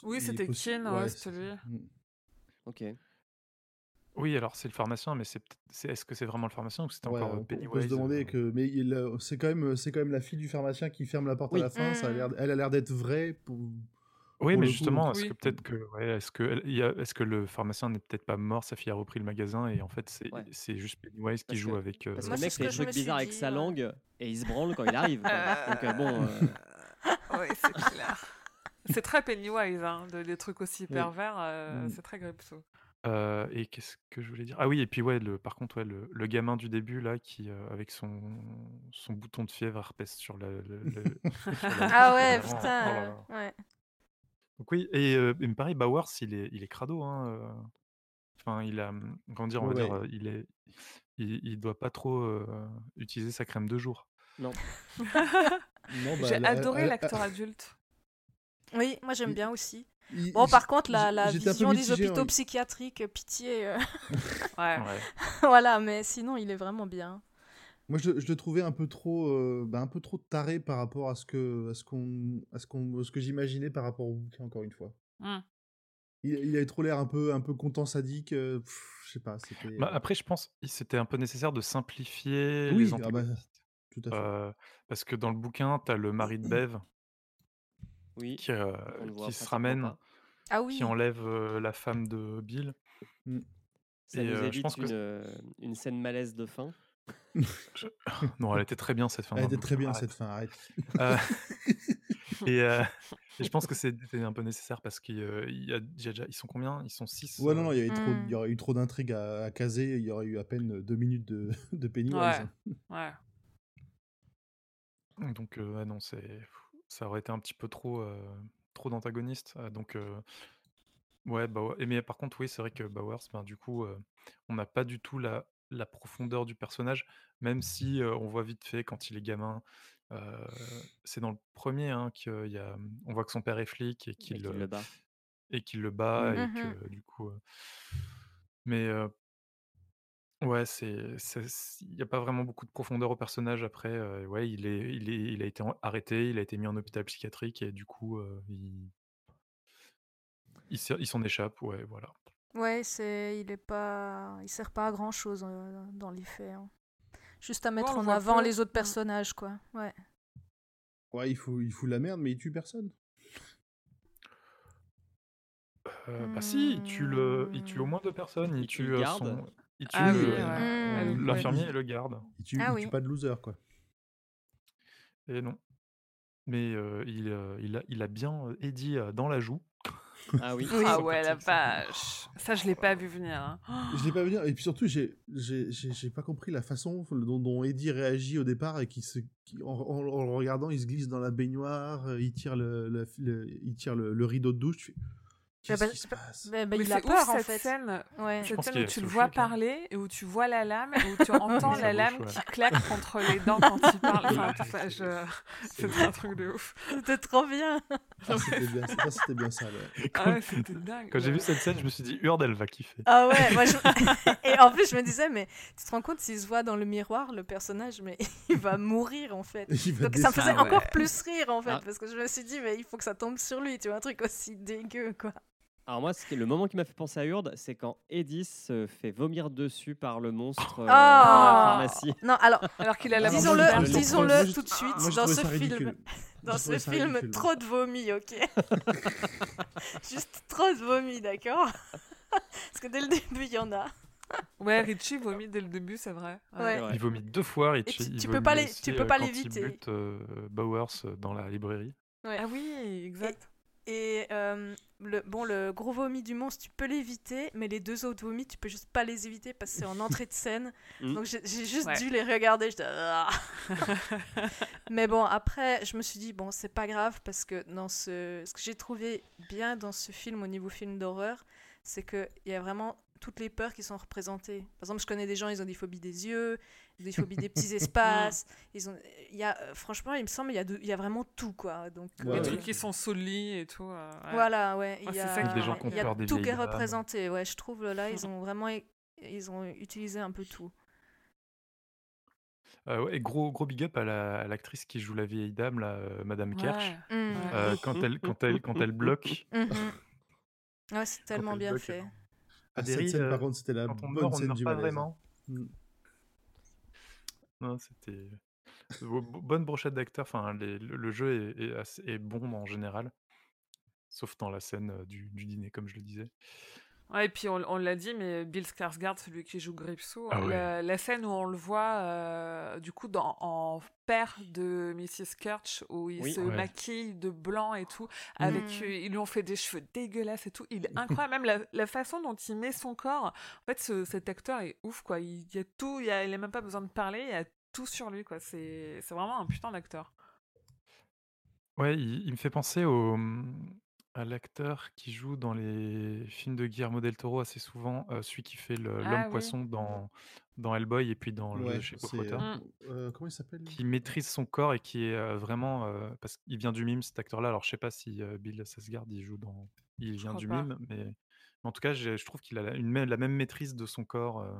Oui, c'était ouais,
ouais,
c'était lui.
Mm.
Ok.
Oui, alors c'est le pharmacien, mais c'est peut-être- c'est- est-ce que c'est vraiment le pharmacien ou c'était
Ouais,
encore
on,
euh,
peut- on peut
Pennywise
se demander
euh,
que, mais il, euh, c'est quand même, c'est quand même la fille du pharmacien qui ferme la porte
Oui.
à la fin. Ça a l'air, elle a l'air d'être vraie. Pour...
Oui,
pour
mais
le coup.
justement, est-ce
Oui.
que peut-être que, ouais, est-ce que, elle- il y a- est-ce que le pharmacien n'est peut-être pas mort, sa fille a repris le magasin et en fait c'est
Ouais.
c'est juste Pennywise qui
Parce
joue
que-
avec. euh,
Parce
Moi,
que
c'est
le mec
ce
fait
que
des
je me
trucs
suis
bizarres avec
dit,
sa
ouais.
langue et il se branle quand il arrive. quoi. Donc euh, bon. euh,
Ouais, c'est clair. C'est très Pennywise, hein, de, des trucs aussi
Oui.
pervers, euh,
Mm.
c'est très Gripsou.
Heu et qu'est-ce que je voulais dire? Ah oui et puis ouais, le par contre, ouais, le le gamin du début là qui, heu, avec son son bouton de fièvre herpès sur le le le sur la
Ah ouais,
vraiment oh
putain,
là
heu,
là.
ouais.
Donc oui et heu et pareil Bowers il est il est crado, hein, heu, enfin il a, mmh, comment dire? On
Ouais,
va dire,
ouais.
heu, il est il il doit pas trop, heu, utiliser sa crème de jour.
Non.
Non, bah,
J'ai
a-
adoré
a-
l'acteur adulte.
Oui, moi j'aime
Il-
bien aussi.
Il-
Bon, par contre, la, vision des hôpitaux psychiatriques, pitié. euh,
Ouais.
Ouais.
voilà, mais sinon, il est vraiment bien.
Moi, je, je le trouvais un peu trop, euh, bah, un peu trop taré par rapport à ce que, à ce qu'on, à ce qu'on, à ce que j'imaginais par rapport au bouquin encore une fois.
Hmm.
Il, il avait trop l'air un peu, un peu content sadique. euh, pff, je sais pas, c'était.
Bah, après je pense, c'était un peu nécessaire de simplifier
Oui,
les
ah bah, tout à fait.
Parce que dans le bouquin, tu as le mari de Bev
Oui.
qui, qui se ramène.
Ah oui.
qui enlève, la femme de Bill
Ça
et
nous
je
évite
pense
une, euh, scène malaise de fin.
je non, elle était très bien cette fin
Elle
le
était très bien
arrête.
cette fin, arrête.
Heu et je pense que c'était un peu nécessaire parce qu'il, heu, il y a il y a déjà ils sont combien? Ils sont 6,
Ouais, non, non,
heu
il y avait trop, il y aurait eu trop d'intrigues à, à caser. Il y aurait eu à peine deux minutes de, de Pennywise.
Ouais.
hein.
Ouais.
donc non, c'est ça aurait été un petit peu trop, heu, trop d'antagonistes, donc ouais, Bow et mais par contre, oui, c'est vrai que Bowers, ben, du coup, on n'a pas du tout la la profondeur du personnage, même si, on voit vite fait quand il est gamin, c'est dans le premier er hein, qu'il y a, mmh, on voit que son père est flic et qu'il,
le bat.
et qu'il le bat
Mm.
et
Mhm.
que du coup, mais Ouais, c'est c'est c il y a pas vraiment beaucoup de profondeur au personnage après, heu, ouais, il est il est il a été en arrêté, il a été mis en hôpital psychiatrique et du coup, heu, il il s'e il s'en échappe, ouais, voilà.
Ouais, c'est, il est pas, il sert pas à grand chose dans les faits. hein. Juste à mettre
on le
en
voit
avant
peu.
les autres
Mm.
personnages, quoi. Ouais.
Ouais, il fout, il fout la merde, mais il tue personne.
Heu, bah si, il tue le il tue au
Hmm.
moins 2 personnes, il
Il tue
tue,
le
heu,
garde.
son il tue
Ah
oui,
ouais.
euh,
Elle-
Hmm.
l'infirmier
ouais.
et le garde
Il tue,
Ah
il
oui.
tue pas de loser, quoi.
et non. Mais heu, il, heu, il a il a bien, heu, Eddie, dans la joue.
Ah oui.
Oui.
Ah ouais, la vache. Ça, je l'ai pas vu venir. hein.
Je l'ai pas venir. Et puis surtout, j'ai, j'ai, j'ai j'ai pas compris la façon dont, dont Eddie réagit au départ et qui se, qui- en, en- en le regardant, il se glisse dans la baignoire, euh, il tire le, le, le- il tire le, le rideau de douche. Tu fais,
Bah,
Qu'est-ce
bah,
qui se
bah,
passe
bah, bah,
Mais
il a peur
ouf
en
cette
fait.
scène.
Ouais.
Cette scène où tu le vois
choc, hein.
parler et où tu vois la lame et où tu entends la
bouche,
lame
ouais.
qui claque contre les dents quand il parle. Enfin, tout ça, je... c'était un truc de ouf.
C'était trop bien.
Ah, c'était bien, ça, c'était bien ça. ouais.
Ah ouais, c'était dingue.
Quand j'ai
ouais.
vu cette scène, je me suis dit: «Hurd, elle va kiffer».
Ah ouais, moi je... et en plus je me disais mais tu te rends compte s'il se voit dans le miroir le personnage mais il va mourir en fait. Donc ça me faisait
Ah
encore plus rire en fait
Ah.
parce que je me suis dit mais il faut que ça tombe sur lui, tu vois un truc aussi dégueu quoi.
Alors moi, ce qui est- le moment qui m'a fait penser à Hurd, c'est quand Eddie se fait vomir dessus par le monstre euh, dans la
Ah.
pharmacie.
Non, alors
Alors qu'il a la
disons-le,
moi,
disons-le
trouvais-
tout de suite
moi,
dans ce film. Dans ce film,
ridicule.
trop de vomi, ok Juste trop de vomi, d'accord Parce que dès le début, il y en a.
Ouais, Richie vomit dès le début, c'est vrai.
Ouais.
Ouais.
Il vomit deux fois, Richie.
tu- peux pas les- tu peux
euh,
pas l'éviter.
Il bute euh, Bowers euh, dans la librairie.
Ah oui, exact.
Et euh, le, bon, le gros vomi du monstre, tu peux l'éviter, mais les deux autres vomis, tu peux juste pas les éviter parce que c'est en entrée de scène.
Mm.
Donc j'ai juste
Ouais.
dû les regarder. Ah. mais bon, après, je me suis dit, bon, c'est pas grave parce que dans ce, ce que j'ai trouvé bien dans ce film au niveau film d'horreur, c'est qu'il y a vraiment toutes les peurs qui sont représentées. Par exemple, je connais des gens, ils ont des phobies des yeux, des phobies des petits espaces. Ils ont, il y a, euh, franchement, il me semble, il y a, de- il y a vraiment tout, quoi. Donc,
Ouais,
Les
ouais.
euh,
trucs qui sont sous le lit et tout. euh, ouais.
voilà, ouais. Il
Ouais,
y
c'est
a,
ça
Des gens qui ont
il y a
peur des
tout qui est représenté. Ouais, je trouve là, ils ont vraiment, ils ont utilisé un peu tout.
Euh, ouais, et gros, gros big up à la- à l'actrice qui joue la vieille dame, là, euh, Madame Kersh.
Ouais.
Euh, quand, elle, quand, elle, quand elle bloque.
Ouais, c'est tellement
elle
bien
bloque,
fait.
Ah, cette scène,
euh,
par contre, c'était la
Quand on
bonne
meurt, on ne
scène
meurt
du
pas
malaise.
vraiment.
Mm.
Non, c'était. Bo- bo- Bonne brochette d'acteurs. Enfin, les- le, jeu est, est assez- est bon en général. Sauf dans la scène euh, du, du dîner, comme je le disais.
Ouais, et puis on, on l'a dit, mais Bill Skarsgård, celui qui joue Gripsou,
Ah ouais.
la, la scène où on le voit, euh, du coup, dans, en père de Mrs. Kirch, où il
Oui.
se
Ouais.
maquille de blanc et tout, avec,
Mm.
euh, ils lui ont fait des cheveux dégueulasses et tout. Il est incroyable, même la, la façon dont il met son corps. En fait, ce- cet acteur est ouf, quoi. Il, y a tout, il, y a, il a même pas besoin de parler, il y a tout sur lui, quoi. C'est c'est vraiment un putain d'acteur.
Ouais, il, il me fait penser au, mmh, à l'acteur qui joue dans les films de Guillermo del Toro assez souvent, euh, celui qui fait le-
Ah
l'homme
oui.
poisson dans, dans Hellboy et puis dans le
Ouais,
chez
c'est, euh,
Mm.
euh, comment il s'appelle
qui maîtrise son corps et qui est euh, vraiment euh, parce qu'il vient du mime cet acteur-là. Alors je sais pas si euh, Bill Skarsgård il joue dans, il
Je
vient
crois
du
pas.
mime, mais, mais en tout cas j'ai- je trouve qu'il a la, une, même- la même maîtrise de son corps euh,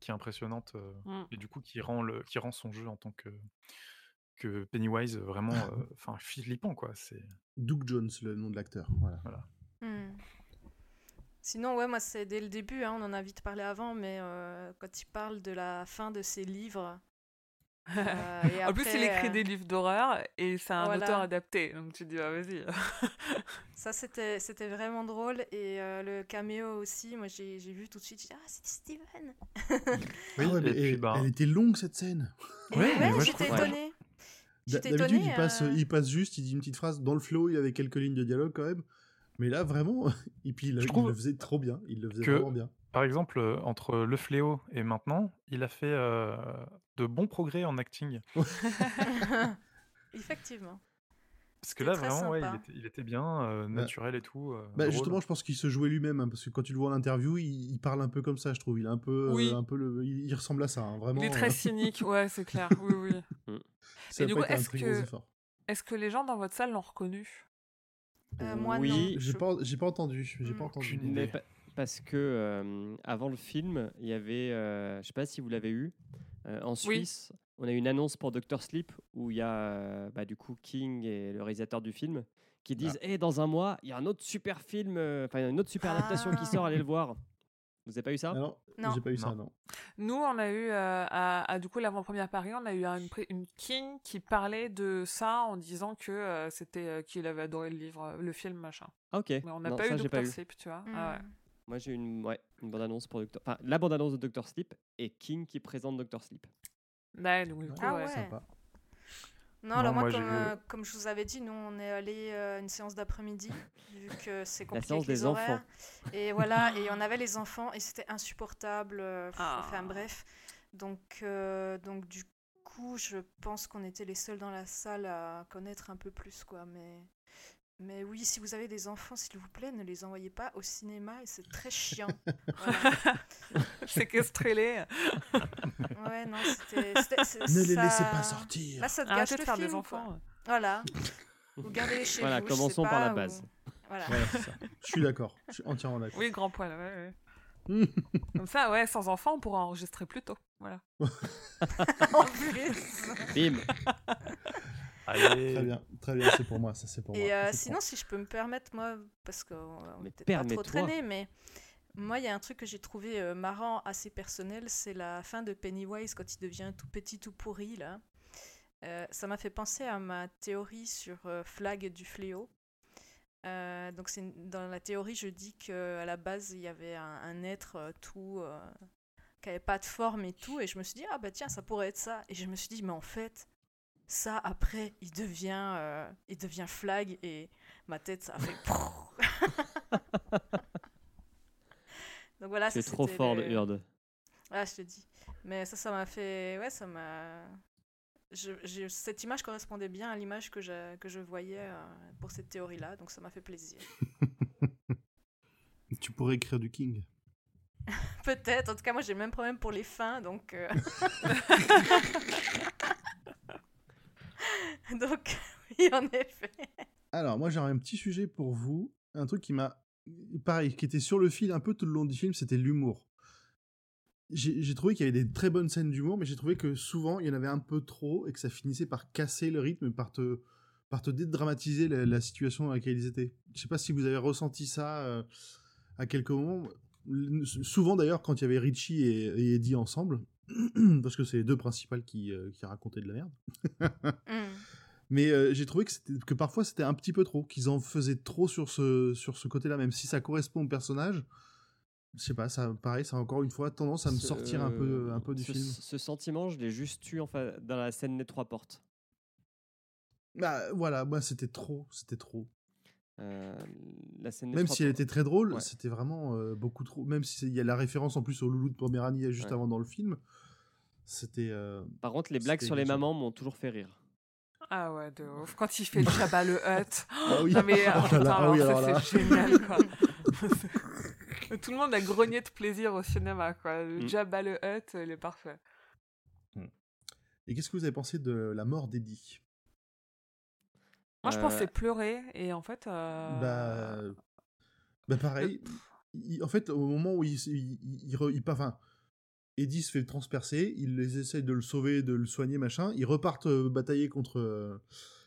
qui est impressionnante euh,
Mm.
et du coup qui rend le, qui rend son jeu en tant que que Pennywise vraiment, euh, enfin flippant quoi. C'est
Doug Jones, le nom de l'acteur. Voilà.
Hmm. Sinon, ouais, moi, c'est dès le début, hein, on en a vite parlé avant, mais euh, quand il parle de la fin de ses livres. euh, et
en plus, il écrit
euh,
des livres d'horreur et c'est un
Voilà.
auteur adapté. Donc tu te dis, ah, vas-y.
Ça, c'était c'était vraiment drôle. Et euh, le caméo aussi, moi, j'ai j'ai vu tout de suite, j'ai dit, ah, c'est Steven
Ah ouais, mais
et puis, bah,
elle était longue cette scène.
Et
Ouais,
j'étais étonnée.
D'habitude, il passe,
euh,
il passe juste, il dit une petite phrase dans le flow, il avait quelques lignes de dialogue quand même. Mais là, vraiment, et puis il,
Je
il
trouve
le faisait trop bien. Il le faisait
que-
vraiment bien.
Par exemple, euh, entre Le Fléau et maintenant, il a fait euh, de bons progrès en acting.
Effectivement.
Parce que là, vraiment, ouais, il, était, il était bien, euh, naturel et tout. euh,
Bah, justement, je pense qu'il se jouait lui-même, hein, parce que quand tu le vois en interview, il, il parle un peu comme ça, je trouve. Il est un peu, euh, un peu le, il, il ressemble à ça, hein, vraiment.
Il est très
euh,
cynique, ouais, c'est clair. Oui, oui.
Ça
Et
a
du
pas
coup,
été un
est-ce que- les gens dans votre salle l'ont reconnu?
Euh, moi,
Oui,
non.
J'ai pas, j'ai pas entendu. J'ai pas
Hmm.
entendu.
Mais pa- parce que euh, avant le film, il y avait, euh, je sais pas si vous l'avez eu, euh, en Suisse, on a eu une annonce pour Doctor Sleep où il y a euh, bah, du coup King et le réalisateur du film qui disent Eh, dans un mois, il y a un autre super film, euh, enfin une autre super adaptation qui
Ah.
sort, allez le voir. Vous avez pas eu ça?
Ah non,
Non.
j'ai pas eu ça,
Non.
non.
Nous, on a eu, euh, à, à, du coup, l'avant-première Paris, on a eu une, King qui parlait de ça en disant que euh, c'était euh, qu'il avait adoré le livre, le film, machin.
Ah ok.
Mais on n'a pas
ça,
eu Doctor. Sleep, tu vois. Ah ouais.
Moi j'ai eu une, ouais, une bande-annonce pour Doctor... Enfin, la bande-annonce de Doctor Sleep et King qui présente Doctor Sleep.
Ouais, donc, du coup,
Ah
ouais.
ouais.
Sympa.
Non,
Non,
alors moi, comme, euh, comme je vous avais dit, nous, on est allé euh, une séance d'après-midi, vu que c'est compliqué
séance
avec les
des
horaires.
enfants.
Et voilà, et on avait les enfants, et c'était insupportable. euh,
Ah.
Enfin, bref. Donc, euh, donc, du coup, je pense qu'on était les seuls dans la salle à connaître un peu plus, quoi. Mais, mais oui, si vous avez des enfants, s'il vous plaît, ne les envoyez pas au cinéma, et c'est très chiant. Voilà.
Séquestrez-les.
Ouais, non, c'était... c'était- c'est-
Ne les
ça-
laissez pas sortir.
Là, ça te gâche
de
le
faire
film,
des
quoi.
enfants.
Voilà. Vous gardez chez
Voilà,
vous. je sais
commençons par la base.
ou- Voilà.
Voilà, c'est ça. Je suis d'accord. Je suis entièrement d'accord.
Oui, grand poil, ouais, ouais. Comme ça, ouais, sans enfants, on pourra enregistrer plus tôt. Voilà.
en plus.
Bim
Allez.
Très bien, très bien, c'est pour moi, ça c'est pour moi.
Et euh,
Je
sinon, si je peux me permettre, moi, parce qu'on on
Mais
est peut-être pas trop traîné, mais moi, il y a un truc que j'ai trouvé euh, marrant, assez personnel, c'est la fin de Pennywise quand il devient tout petit, tout pourri, là. Euh, ça m'a fait penser à ma théorie sur euh, Flag du fléau. Euh, donc c'est une- dans la théorie, je dis que à la base il y avait un, un être euh, tout euh, qui avait pas de forme et tout, et je me suis dit ah bah tiens ça pourrait être ça, et je me suis dit mais en fait ça après il devient euh, il devient Flag et ma tête ça a fait donc voilà
C'est trop fort
le-
le Hurd.
ah, je te dis. Mais ça, ça m'a fait. Ouais, ça m'a. Je, je- Cette image correspondait bien à l'image que je, que je voyais euh, pour cette théorie-là, donc ça m'a fait plaisir.
Tu pourrais écrire du King.
Peut-être, en tout cas, moi j'ai le même problème pour les fins, donc. euh, donc, oui, en effet.
Alors, moi j'ai un petit sujet pour vous. Un truc qui m'a. Pareil, qui était sur le fil un peu tout le long du film, c'était l'humour. J'ai trouvé qu'il y avait des très bonnes scènes d'humour, mais j'ai trouvé que souvent il y en avait un peu trop et que ça finissait par casser le rythme, par te, par te dédramatiser la, la situation dans laquelle ils étaient. Je sais pas si vous avez ressenti ça euh, à quelques moments. Souvent d'ailleurs, quand il y avait Richie et, et Eddie ensemble, parce que c'est les deux principales qui, euh, qui racontaient de la merde.
Hmm.
Mais euh, j'ai trouvé que, que parfois c'était un petit peu trop, qu'ils en faisaient trop sur ce, sur ce côté-là, même si ça correspond au personnage. Je sais pas, ça, pareil, ça a encore une fois tendance à me sortir un peu, un peu du
ce,
film.
Ce sentiment, je l'ai juste eu enfin, dans la scène des trois portes.
Bah voilà, moi c'était trop, c'était trop.
Euh, la scène
même si elle était très drôle, c'était vraiment euh, beaucoup trop. Même s'il y a la référence en plus au loulou de Pomeranie juste avant dans le film, c'était. Euh,
Par contre, les blagues sur les mamans m'ont toujours fait rire.
Ah ouais, de ouf. Quand il fait le Jabba le Hut.
Ah oui.
Non mais
Oh là là, ah oui, alors là.
c'est génial quoi. Tout le monde a grogné de plaisir au cinéma quoi. Le
Mm.
Jabba le Hut, il est parfait.
Et qu'est-ce que vous avez pensé de la mort d'Eddie?
Moi je
Euh,
pensais pleurer et en fait. euh,
Bah, bah pareil. Il- en fait, au moment où il, il, il, il enfin, Eddie se fait transpercer, il les essaye de le sauver, de le soigner, machin. Ils repartent euh, batailler contre euh,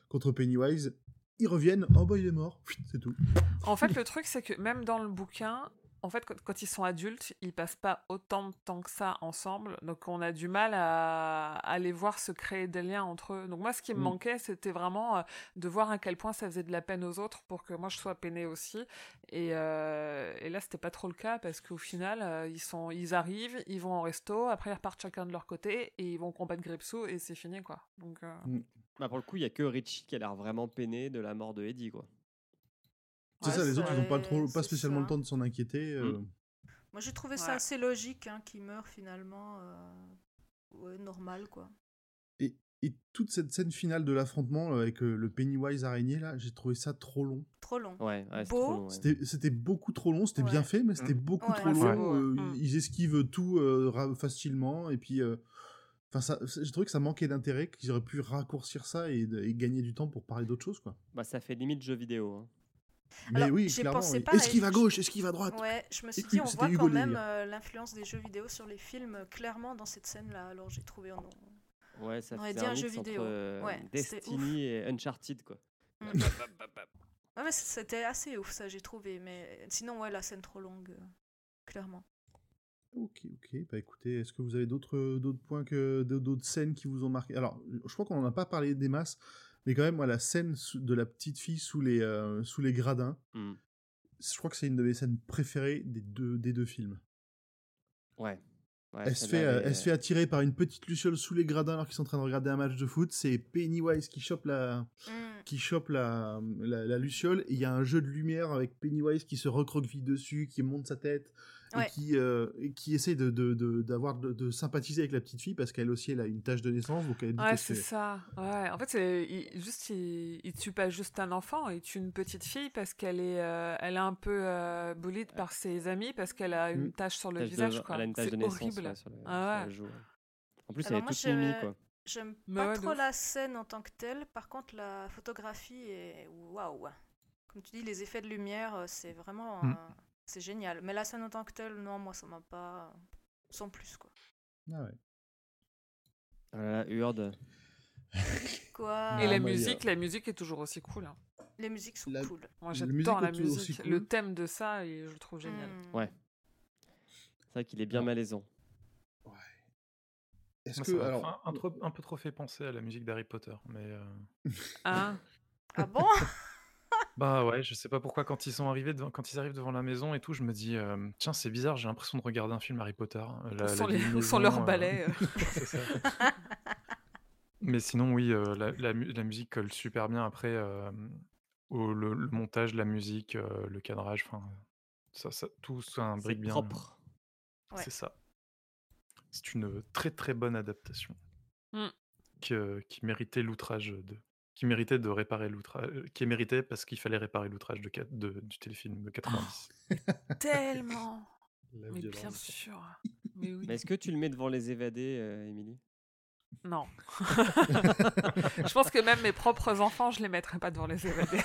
contre Pennywise. Ils reviennent, oh bah il est mort, c'est tout.
En fait, le truc, c'est que même dans le bouquin, en fait, quand, quand ils sont adultes, ils passent pas autant de temps que ça ensemble. Donc, on a du mal à, à les voir se créer des liens entre eux. Donc, moi, ce qui me
Mm.
manquait, c'était vraiment euh, de voir à quel point ça faisait de la peine aux autres pour que moi, je sois peinée aussi. Et, euh, et là, c'était pas trop le cas parce qu'au final, euh, ils, sont, ils arrivent, ils vont au resto, après, ils repartent chacun de leur côté et ils vont combattre Gripsou et c'est fini, quoi. Donc, euh,
Bah, pour le coup, il y a que Richie qui a l'air vraiment peiné de la mort de Eddie, quoi.
C'est
Ouais,
ça, les autres, ils ont pas trop, pas spécialement
ça.
le temps de s'en inquiéter. euh.
Moi, j'ai trouvé ça assez logique hein, qu'il meure finalement. euh, Ouais, normal quoi.
Et, et toute cette scène finale de l'affrontement euh, avec euh, le Pennywise araignée, là, j'ai trouvé ça trop long.
Trop long.
Ouais, ouais, c'est
Beau.
trop long, ouais.
C'était beaucoup trop long, c'était bien fait, mais c'était
Mm.
beaucoup
Ouais,
trop long.
beau,
euh,
ouais. Mm.
Ils esquivent tout euh, facilement, et puis. euh, Enfin, ça, j'ai trouvé que ça manquait d'intérêt, qu'ils auraient pu raccourcir ça et, et gagner du temps pour parler d'autre chose, quoi.
Bah, ça fait limite jeu vidéo. hein.
Mais
Alors,
oui, clairement. oui.
pareil.
Esquive à gauche, esquive à droite?
Ouais, je me suis dit, on voit
Hugo
quand même
délire.
euh, l'influence des jeux vidéo sur les films euh, clairement dans cette scène-là. Alors j'ai trouvé en
Ouais, ça
On aurait
fait
dit
un
un jeu
mix entre
vidéo.
euh,
Ouais,
Destiny et Uncharted, quoi.
Mm. Ouais, mais c'était assez ouf ça, j'ai trouvé. Mais sinon, ouais, la scène trop longue, euh, clairement.
Ok, ok. Bah écoutez, est-ce que vous avez d'autres d'autres points que d'autres scènes qui vous ont marqué? Alors, je crois qu'on n'en a pas parlé des masses, mais quand même, moi, la scène de la petite fille sous les euh, sous les gradins,
Mm.
je crois que c'est une de mes scènes préférées des deux des deux films.
Ouais. Ouais,
Elle se, fait, euh,
elle
se fait attirer par une petite luciole sous les gradins alors qu'ils sont en train de regarder un match de foot. C'est Pennywise qui chope la,
Mm.
qui chope la, la, la luciole. Et il y a un jeu de lumière avec Pennywise qui se recroqueville dessus, qui monte sa tête
Ouais.
et qui, euh, qui essaie de, de, de, d'avoir, de, de sympathiser avec la petite fille parce qu'elle aussi elle a une tache de naissance. Donc elle dit
Ouais, c'est ça. Ouais, en fait, c'est il, juste il, il tue pas juste un enfant, il tue une petite fille parce qu'elle est, euh, elle est un peu euh, bullied par ses amis parce qu'elle a une
Mm.
tache sur le
de-
visage. quoi.
Elle a une tache
C'est
de naissance
horrible.
ouais, sur, le-
Ah ouais.
En plus,
Alors
elle est
moi,
toute mimi, quoi.
J'aime pas
ouais,
trop la scène en tant que telle. Par contre, la photographie est waouh. Comme tu dis, les effets de lumière, euh, c'est vraiment.
Mm.
C'est génial. Mais la scène en tant que telle, non, moi, ça m'a pas. Sans plus, quoi.
Ah ouais.
Ah là là, Hurd.
Quoi?
Et
Ah,
la
a-
musique, la musique est toujours aussi cool. hein.
Les musiques sont
La-
cool.
Moi, j'adore
musique
la
est toujours aussi
musique.
cool.
Le thème de ça, et je le trouve génial.
Mm.
Ouais. C'est vrai qu'il est bien
Ouais.
malaisant.
ouais. Est-ce
Moi,
que
ça m'a
alors
un, un trop- un peu trop fait penser à la musique d'Harry Potter, mais euh,
Hein
Ah bon?
bah ouais, je sais pas pourquoi quand ils sont arrivés devant, quand ils arrivent devant la maison et tout, je me dis euh, tiens c'est bizarre, j'ai l'impression de regarder un film Harry Potter. euh, La,
les,
maison, euh. c'est ça. Mais sinon oui, la, la mu- la musique colle super bien après au- le, le montage, la musique, le cadrage, enfin ça, ça, tout ça
C'est
imbrique bien.
propre.
Ouais.
C'est ça. C'est une très très bonne adaptation
Mm.
que- qui méritait l'outrage de qui méritait de réparer l'outrage qui est mérité parce qu'il fallait réparer l'outrage de, du téléfilm de 90.
Tellement
La
Mais bien sûr Mais oui
Mais est-ce que tu le mets devant les évadés, euh, Émilie?
Non. je pense que même mes propres enfants, je les mettrais pas devant les évadés.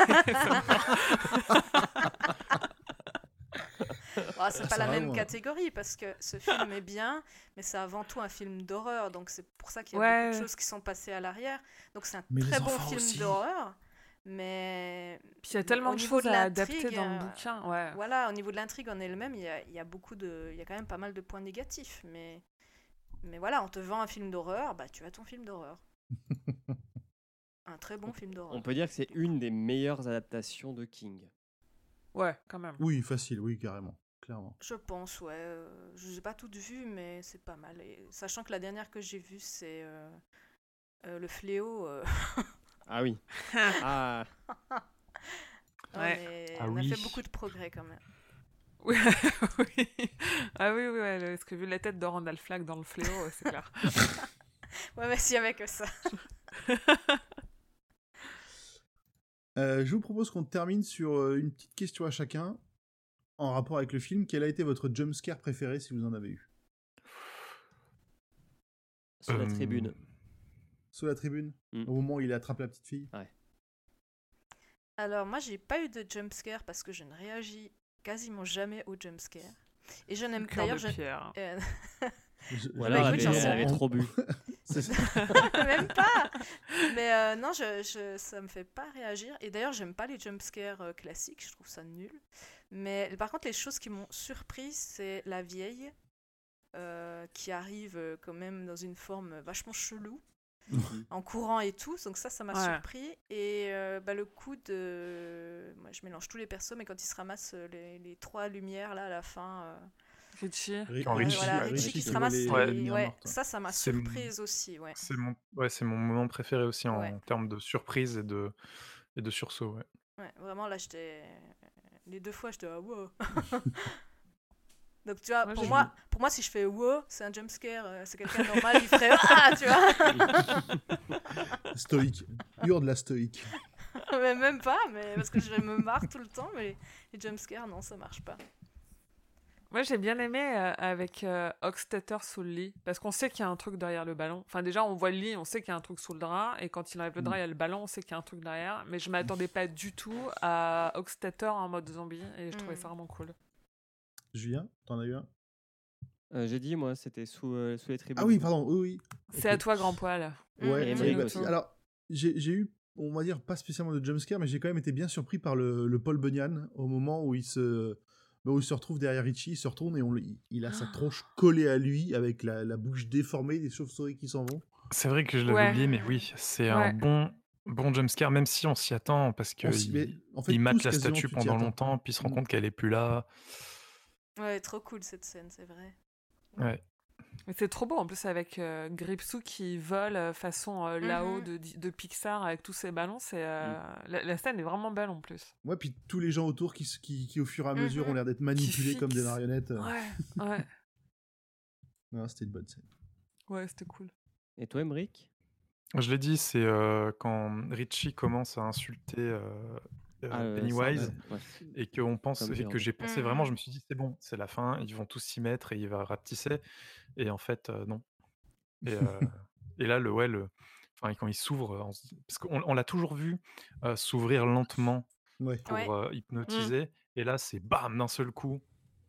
Ah, C'est pas la même
moi.
catégorie parce que ce film est bien, mais c'est avant tout un film d'horreur. Donc c'est pour ça qu'il y a
Ouais.
beaucoup de choses qui sont passées à l'arrière. Donc c'est un
Mais
très bon film d'horreur. Mais
Puis il y a tellement de choses
de
à adapter dans le
euh,
bouquin. Ouais.
voilà, au niveau de l'intrigue en elle-même, il y a, il y a beaucoup de, il y a quand même pas mal de points négatifs. Mais, mais voilà, on te vend un film d'horreur, bah tu as ton film d'horreur. un très bon film d'horreur.
On peut dire que c'est une des meilleures adaptations de King.
Ouais, quand même.
Oui, facile, oui, carrément. Clairement.
Je pense, ouais. euh, je n'ai pas toutes vues, mais c'est pas mal. Et sachant que la dernière que j'ai vue, c'est euh, euh, Le Fléau. euh,
Ah oui. ah,
ouais,
Ah
on
oui.
a fait beaucoup de progrès quand même.
Oui, oui. Ah oui, oui, ouais, parce que vu la tête de Randall Flagg dans le fléau, c'est clair.
Ouais, mais s'il y avait que ça.
Euh, je vous propose qu'on termine sur une petite question à chacun en rapport avec le film. Quel a été votre jumpscare préféré si vous en avez eu?
Sur la
Euh,
tribune.
Sous la tribune?
Mm.
Au moment où il attrape la petite fille?
Alors, moi, j'ai pas eu de jumpscare parce que je ne réagis quasiment jamais aux jumpscares. Et je n'aime d'ailleurs. je- euh,
Je-
elle avait, elle avait
rien.
trop bu.
Même pas Mais euh, non, je, je, ça me fait pas réagir. Et d'ailleurs, j'aime pas les jumpscares euh, classiques, je trouve ça nul. Mais par contre, les choses qui m'ont surpris, c'est la vieille, euh, qui arrive quand même dans une forme vachement chelou, en courant et tout. Donc ça, ça m'a
Ouais.
surpris. Et euh, bah, le coup de... Moi, je mélange tous les persos, mais quand ils se ramassent les, les trois lumières, là, à la fin...
Richie.
Ri-
Quand
ouais,
Richie-
voilà,
Richie
Richie qui
qui
se ramasse
les-
Ouais.
les- ça, ça m'a surprise aussi, ouais.
C'est mon, ouais, c'est mon moment préféré aussi en
Ouais.
termes de surprise et de, et de sursaut. Ouais.
Ouais, vraiment, là, j'étais. Les deux fois, j'étais ah, wow. Donc, tu vois, pour, moi, pour moi, si je fais wow, c'est un jumpscare. euh, C'est quelqu'un de normal, il ferait ah, tu vois.
Stoïque. Hurde la stoïque.
mais même pas, mais parce que je me marre tout le temps, mais les jumpscares, non, ça marche pas.
Moi, j'ai bien aimé euh, avec euh, sous le lit, parce qu'on sait qu'il y a un truc derrière le ballon. Enfin, déjà, on voit le lit, on sait qu'il y a un truc sous le drap, et quand il enlève le drap,
Mm.
il y a le ballon, on sait qu'il y a un truc derrière. Mais je m'attendais pas du tout à Hockstetter en mode zombie, et je trouvais
Mm.
ça vraiment cool.
Julien, t'en as eu un?
Euh, J'ai dit, moi, c'était sous, euh, sous les tribunes.
Ah oui, pardon, oui, oui.
C'est à toi, grand poil.
Ouais,
Et
oui,
Emmerich
bah,
aussi.
alors j'ai j'ai eu, on va dire, pas spécialement de jumpscare, mais j'ai quand même été bien surpris par le, le Paul Bunyan au moment où il se, bah, où il se retrouve derrière Richie, il se retourne et on, il a sa tronche collée à lui avec la, la bouche déformée, des chauves-souris qui s'en vont.
C'est vrai que je l'avais
Ouais.
oublié, mais oui, c'est
Ouais.
un bon, bon jumpscare, même si on s'y attend, parce que
On s'y-
il,
mais en fait,
il mate la statue pendant longtemps, puis il se rend
Mm.
compte qu'elle est plus là.
Ouais, trop cool cette scène, c'est vrai.
Ouais.
C'est trop beau en plus avec euh, Gripsou qui vole euh, façon euh, là-haut
Mhm.
de, de Pixar avec tous ses ballons. C'est euh, la, la scène est vraiment belle en plus.
Ouais, puis tous les gens autour qui, qui, qui, au fur et à mesure,
Mhm.
ont l'air d'être manipulés comme des marionnettes.
Ouais, ouais,
Non, c'était une bonne scène.
ouais, c'était cool.
Et toi, Emmerich
Je l'ai dit, c'est euh, quand Richie commence à insulter euh,
Ah,
Pennywise.
ouais,
et pense
Comme
et
Bird.
que j'ai pensé
Mhm.
vraiment, je me suis dit c'est bon, c'est la fin, ils vont tous s'y mettre et il va rapetisser et en fait euh, non. Et, euh, et là le ouais le enfin quand il s'ouvre on parce qu'on on l'a toujours vu euh, s'ouvrir lentement
Ouais.
pour
Ouais.
euh, hypnotiser et là c'est bam d'un seul coup.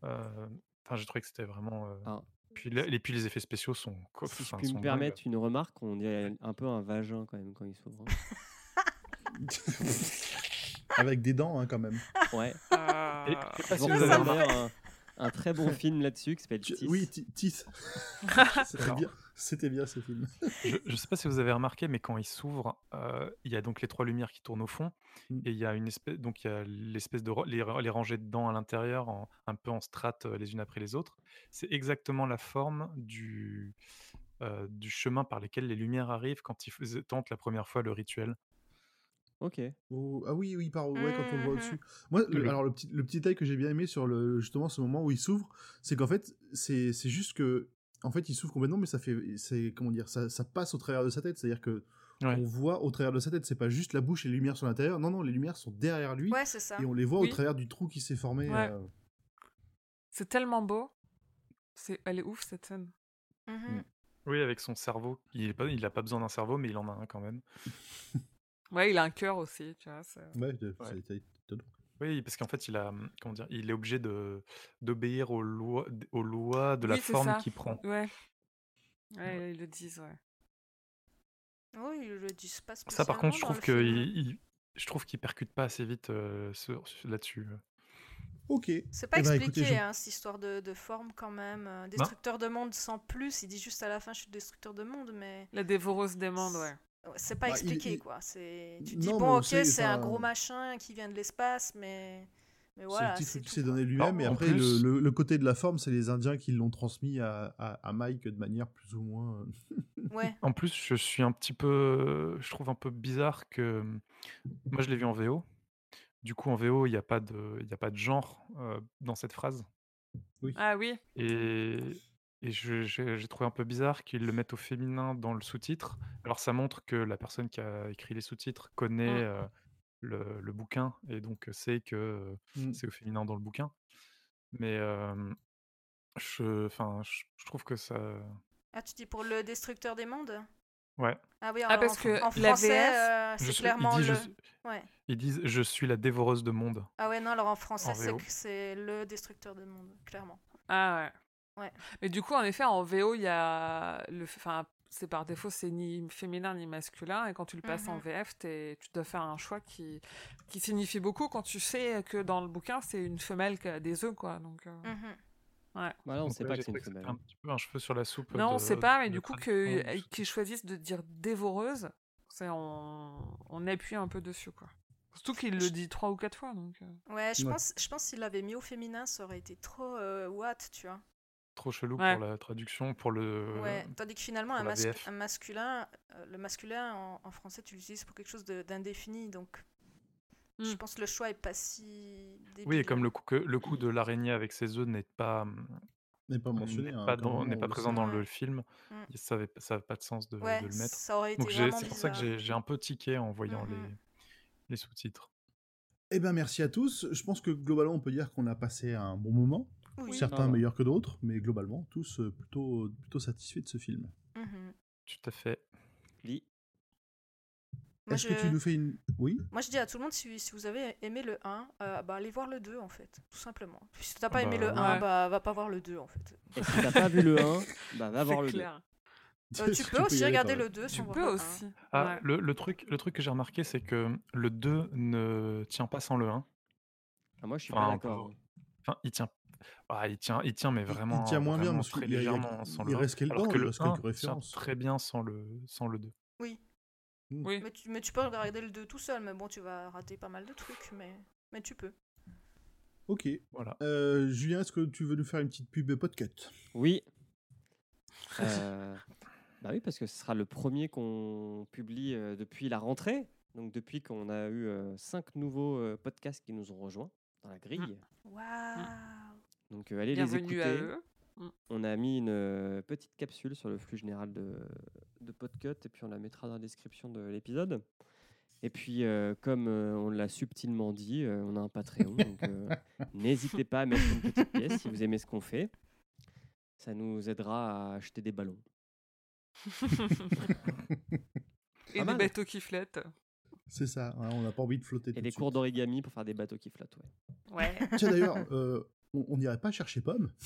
euh, Enfin j'ai trouvé que c'était vraiment euh,
Ah.
puis et puis les effets spéciaux sont
Si je
enfin,
puis me permettre une remarque, on dirait un peu un vagin quand même quand il s'ouvre.
Avec des dents, hein, quand même.
Ouais.
Et-
Euh,
je sais pas si
vous
avez
un, un très bon film là-dessus qui s'appelle Teeth.
Oui, Ti- Teeth. C'était bien, c'était bien ce film.
Je ne sais pas si vous avez remarqué, mais quand il s'ouvre, euh, il y a donc les trois lumières qui tournent au fond,
Mm.
et il y a une espèce, donc il y a l'espèce de les, ra- les rangées de dents à l'intérieur, un peu en strates euh, les unes après les autres. C'est exactement la forme du euh, du chemin par lequel les lumières arrivent quand ils tentent la première fois le rituel.
Ok.
Oh, ah oui, oui, par, ouais, quand on le voit
Mhm.
au-dessus. Moi, le- alors le petit, le petit détail que j'ai bien aimé sur le, justement ce moment où il s'ouvre, c'est qu'en fait, c'est c'est juste que, en fait, il s'ouvre complètement, mais ça fait, c'est comment dire, ça, ça passe au travers de sa tête, c'est-à-dire que
Ouais.
on voit au travers de sa tête, c'est pas juste la bouche et les lumières sur l'intérieur, non, non, les lumières sont derrière lui
Ouais, c'est ça.
et on les voit
Oui.
au travers du trou qui s'est formé.
Ouais.
euh,
C'est tellement beau. C'est, elle est ouf cette scène.
Mhm.
Oui, avec son cerveau. Il n'a pas besoin d'un cerveau, mais il en a un quand même.
Ouais, il a un cœur aussi, tu vois.
Ouais, étonnant.
Oui, parce qu'en fait, il a, comment dire, il est obligé de d'obéir aux lois, aux lois de la
Oui,
forme qu'il prend.
Ouais. Ouais, ils le disent, ouais.
Oui, ils le disent pas
Ça, par contre, je
spécialement
trouve que
le film.
il, il- je trouve qu'il percute pas assez vite euh, là-dessus.
Ok.
C'est pas
Eh ben,
expliqué,
écoutez, je-
hein, cette histoire de, de forme quand même. Euh, Destructeur de monde sans plus, il dit juste à la fin je suis destructeur de monde, mais
La dévoreuse des mondes, ouais.
C'est pas
Bah,
expliqué,
il- il-
quoi. C'est... Tu dis,
Non, mais
bon,
on
ok, c'est un gros machin qui vient de l'espace, mais... Mais voilà,
c'est le titre s'est donné lui-même,
En-
et après,
plus-
le, le- le côté de la forme, c'est les Indiens qui l'ont transmis à, à, à Mike de manière plus ou moins. euh,
Ouais.
En plus, je suis un petit peu, je trouve un peu bizarre que moi je l'ai vu en VO. Du coup, en VO, il n'y a pas de, il y a pas de genre euh, dans cette phrase.
Ah oui.
Et, et je- j'ai j'ai trouvé un peu bizarre qu'ils le mettent au féminin dans le sous-titre. Alors ça montre que la personne qui a écrit les sous-titres connaît
Mm.
euh, le, le bouquin et donc sait que euh,
Mm.
c'est au féminin dans le bouquin. Mais euh, je, enfin, je, je trouve que ça,
Ah, tu dis pour le destructeur des mondes?
Ouais.
Ah oui, en,
Ah, parce
en-
que
en
la
français, euh,
Je
c'est
suis-
clairement
il dit,
le...
je suis-
Ouais.
ils disent je suis la dévoreuse de monde.
Ah ouais, non, alors en français, c'est
VO.
que c'est le destructeur des mondes, clairement.
Ah ouais.
Ouais.
Mais du coup, en effet, en VO, il y a le, enfin, c'est par défaut, c'est ni féminin ni masculin, et quand tu le passes en
Mhm.
VF, t'es- tu dois faire un choix qui, qui signifie beaucoup quand tu sais que dans le bouquin, c'est une femelle qui a des œufs, quoi. Donc, euh,
Mhm.
Voilà, on
Donc
sait
ouais,
pas que c'est une femelle.
un petit peu un cheveu sur la soupe.
non, on
de-
sait pas, mais du coup,
du
qu'ils choisissent de dire dévoreuse, c'est on, on appuie un peu dessus, quoi. Surtout qu'il le dit trois ou quatre fois, donc. euh.
Ouais, je
Ouais.
pense, je pense s'il l'avait mis au féminin, ça aurait été trop euh, what, tu vois.
Trop chelou
Ouais.
pour la traduction, pour le.
Ouais, tandis que finalement, un, masculin, euh, le masculin en, en français, tu l'utilises pour quelque chose d'indéfini, donc je
Mm.
pense que le choix est pas si débile.
Oui, et comme le coup, que, le coup de l'araignée avec ses œufs n'est pas,
N'est pas mentionné.
n'est
hein,
pas, dans- pas présent dans le film,
Mm.
ça n'avait ça avait pas de sens de,
Ouais,
de le mettre.
ça aurait été
Donc j'ai-
vraiment
c'est pour ça que j'ai un peu tiqué en voyant
Mhm.
les, les sous-titres.
Eh ben merci à tous. Je pense que globalement, on peut dire qu'on a passé un bon moment.
Oui.
Certains
va.
meilleurs que d'autres, mais globalement, tous euh, plutôt, plutôt satisfaits de ce film.
Mhm.
Tout à fait.
Moi,
Est-ce
je...
que tu nous fais une. Oui
Moi, je dis à tout le monde, si, si vous avez aimé le 1, euh, bah, allez voir le 2, en fait, tout simplement. Si t'as pas
Ah
aimé
bah,
le 1,
ouais.
bah, va pas voir le 2, en fait.
Et si t'as pas vu le 1, bah va
C'est
voir le 2.
clair.
Euh, tu peux aussi
y aller
regarder le
même.
2 sans
Tu peux
le 1.
aussi.
Ah,
Ouais.
le, le truc, le truc que j'ai remarqué, c'est que le 2 ne tient pas sans le 1.
Ah, moi, je suis
Enfin,
pas d'accord.
Enfin, il tient. Ah, il tient, il tient, mais vraiment.
il tient moins bien parce
très
a-
légèrement sans
il
le 1.
reste quelques-
Alors
non,
que
il
le
reste quelques
1 tient très bien sans le, sans le 2.
Oui,
Oui.
mais tu, mais tu peux regarder le 2 tout seul, mais bon, tu vas rater pas mal de trucs, mais, mais tu peux.
Ok.
Voilà.
Euh, Julien, est-ce que tu veux nous faire une petite pub podcast
Oui. Euh, bah oui, parce que ce sera le premier qu'on publie euh, depuis la rentrée. Donc depuis qu'on a eu euh, cinq nouveaux euh, podcasts qui nous ont rejoints dans la grille.
Waouh
Donc euh, allez
Bienvenue
les
à
écouter.
eux.
On a mis une euh, petite capsule sur le flux général de, de Podcut et puis on la mettra dans la description de l'épisode. Et puis, euh, comme euh, on l'a subtilement dit, euh, on a un Patreon. donc euh, n'hésitez pas à mettre une petite pièce si vous aimez ce qu'on fait. Ça nous aidera à acheter des ballons.
Et des
mal.
bateaux qui flottent.
C'est ça, hein, on n'a pas envie de flotter.
Et
tout
des
de
cours d'origami pour faire des bateaux qui flottent. Ouais.
Ouais.
Tiens d'ailleurs, euh, on on n'irait pas chercher Pomme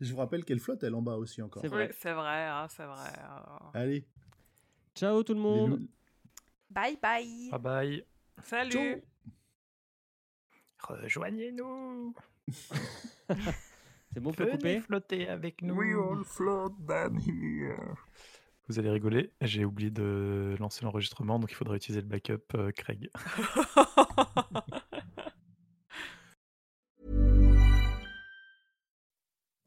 Je vous rappelle qu'elle flotte, elle en bas aussi encore.
C'est
Oui,
vrai.
c'est vrai, hein, c'est vrai. alors.
Allez,
Ciao tout le monde.
Bye bye
Bye bye.
Salut.
Ciao.
Rejoignez-nous.
C'est bon pour
Venez
couper
flotter avec nous. Vous allez rigoler, j'ai oublié de lancer l'enregistrement, donc il faudra utiliser le backup euh, Craig.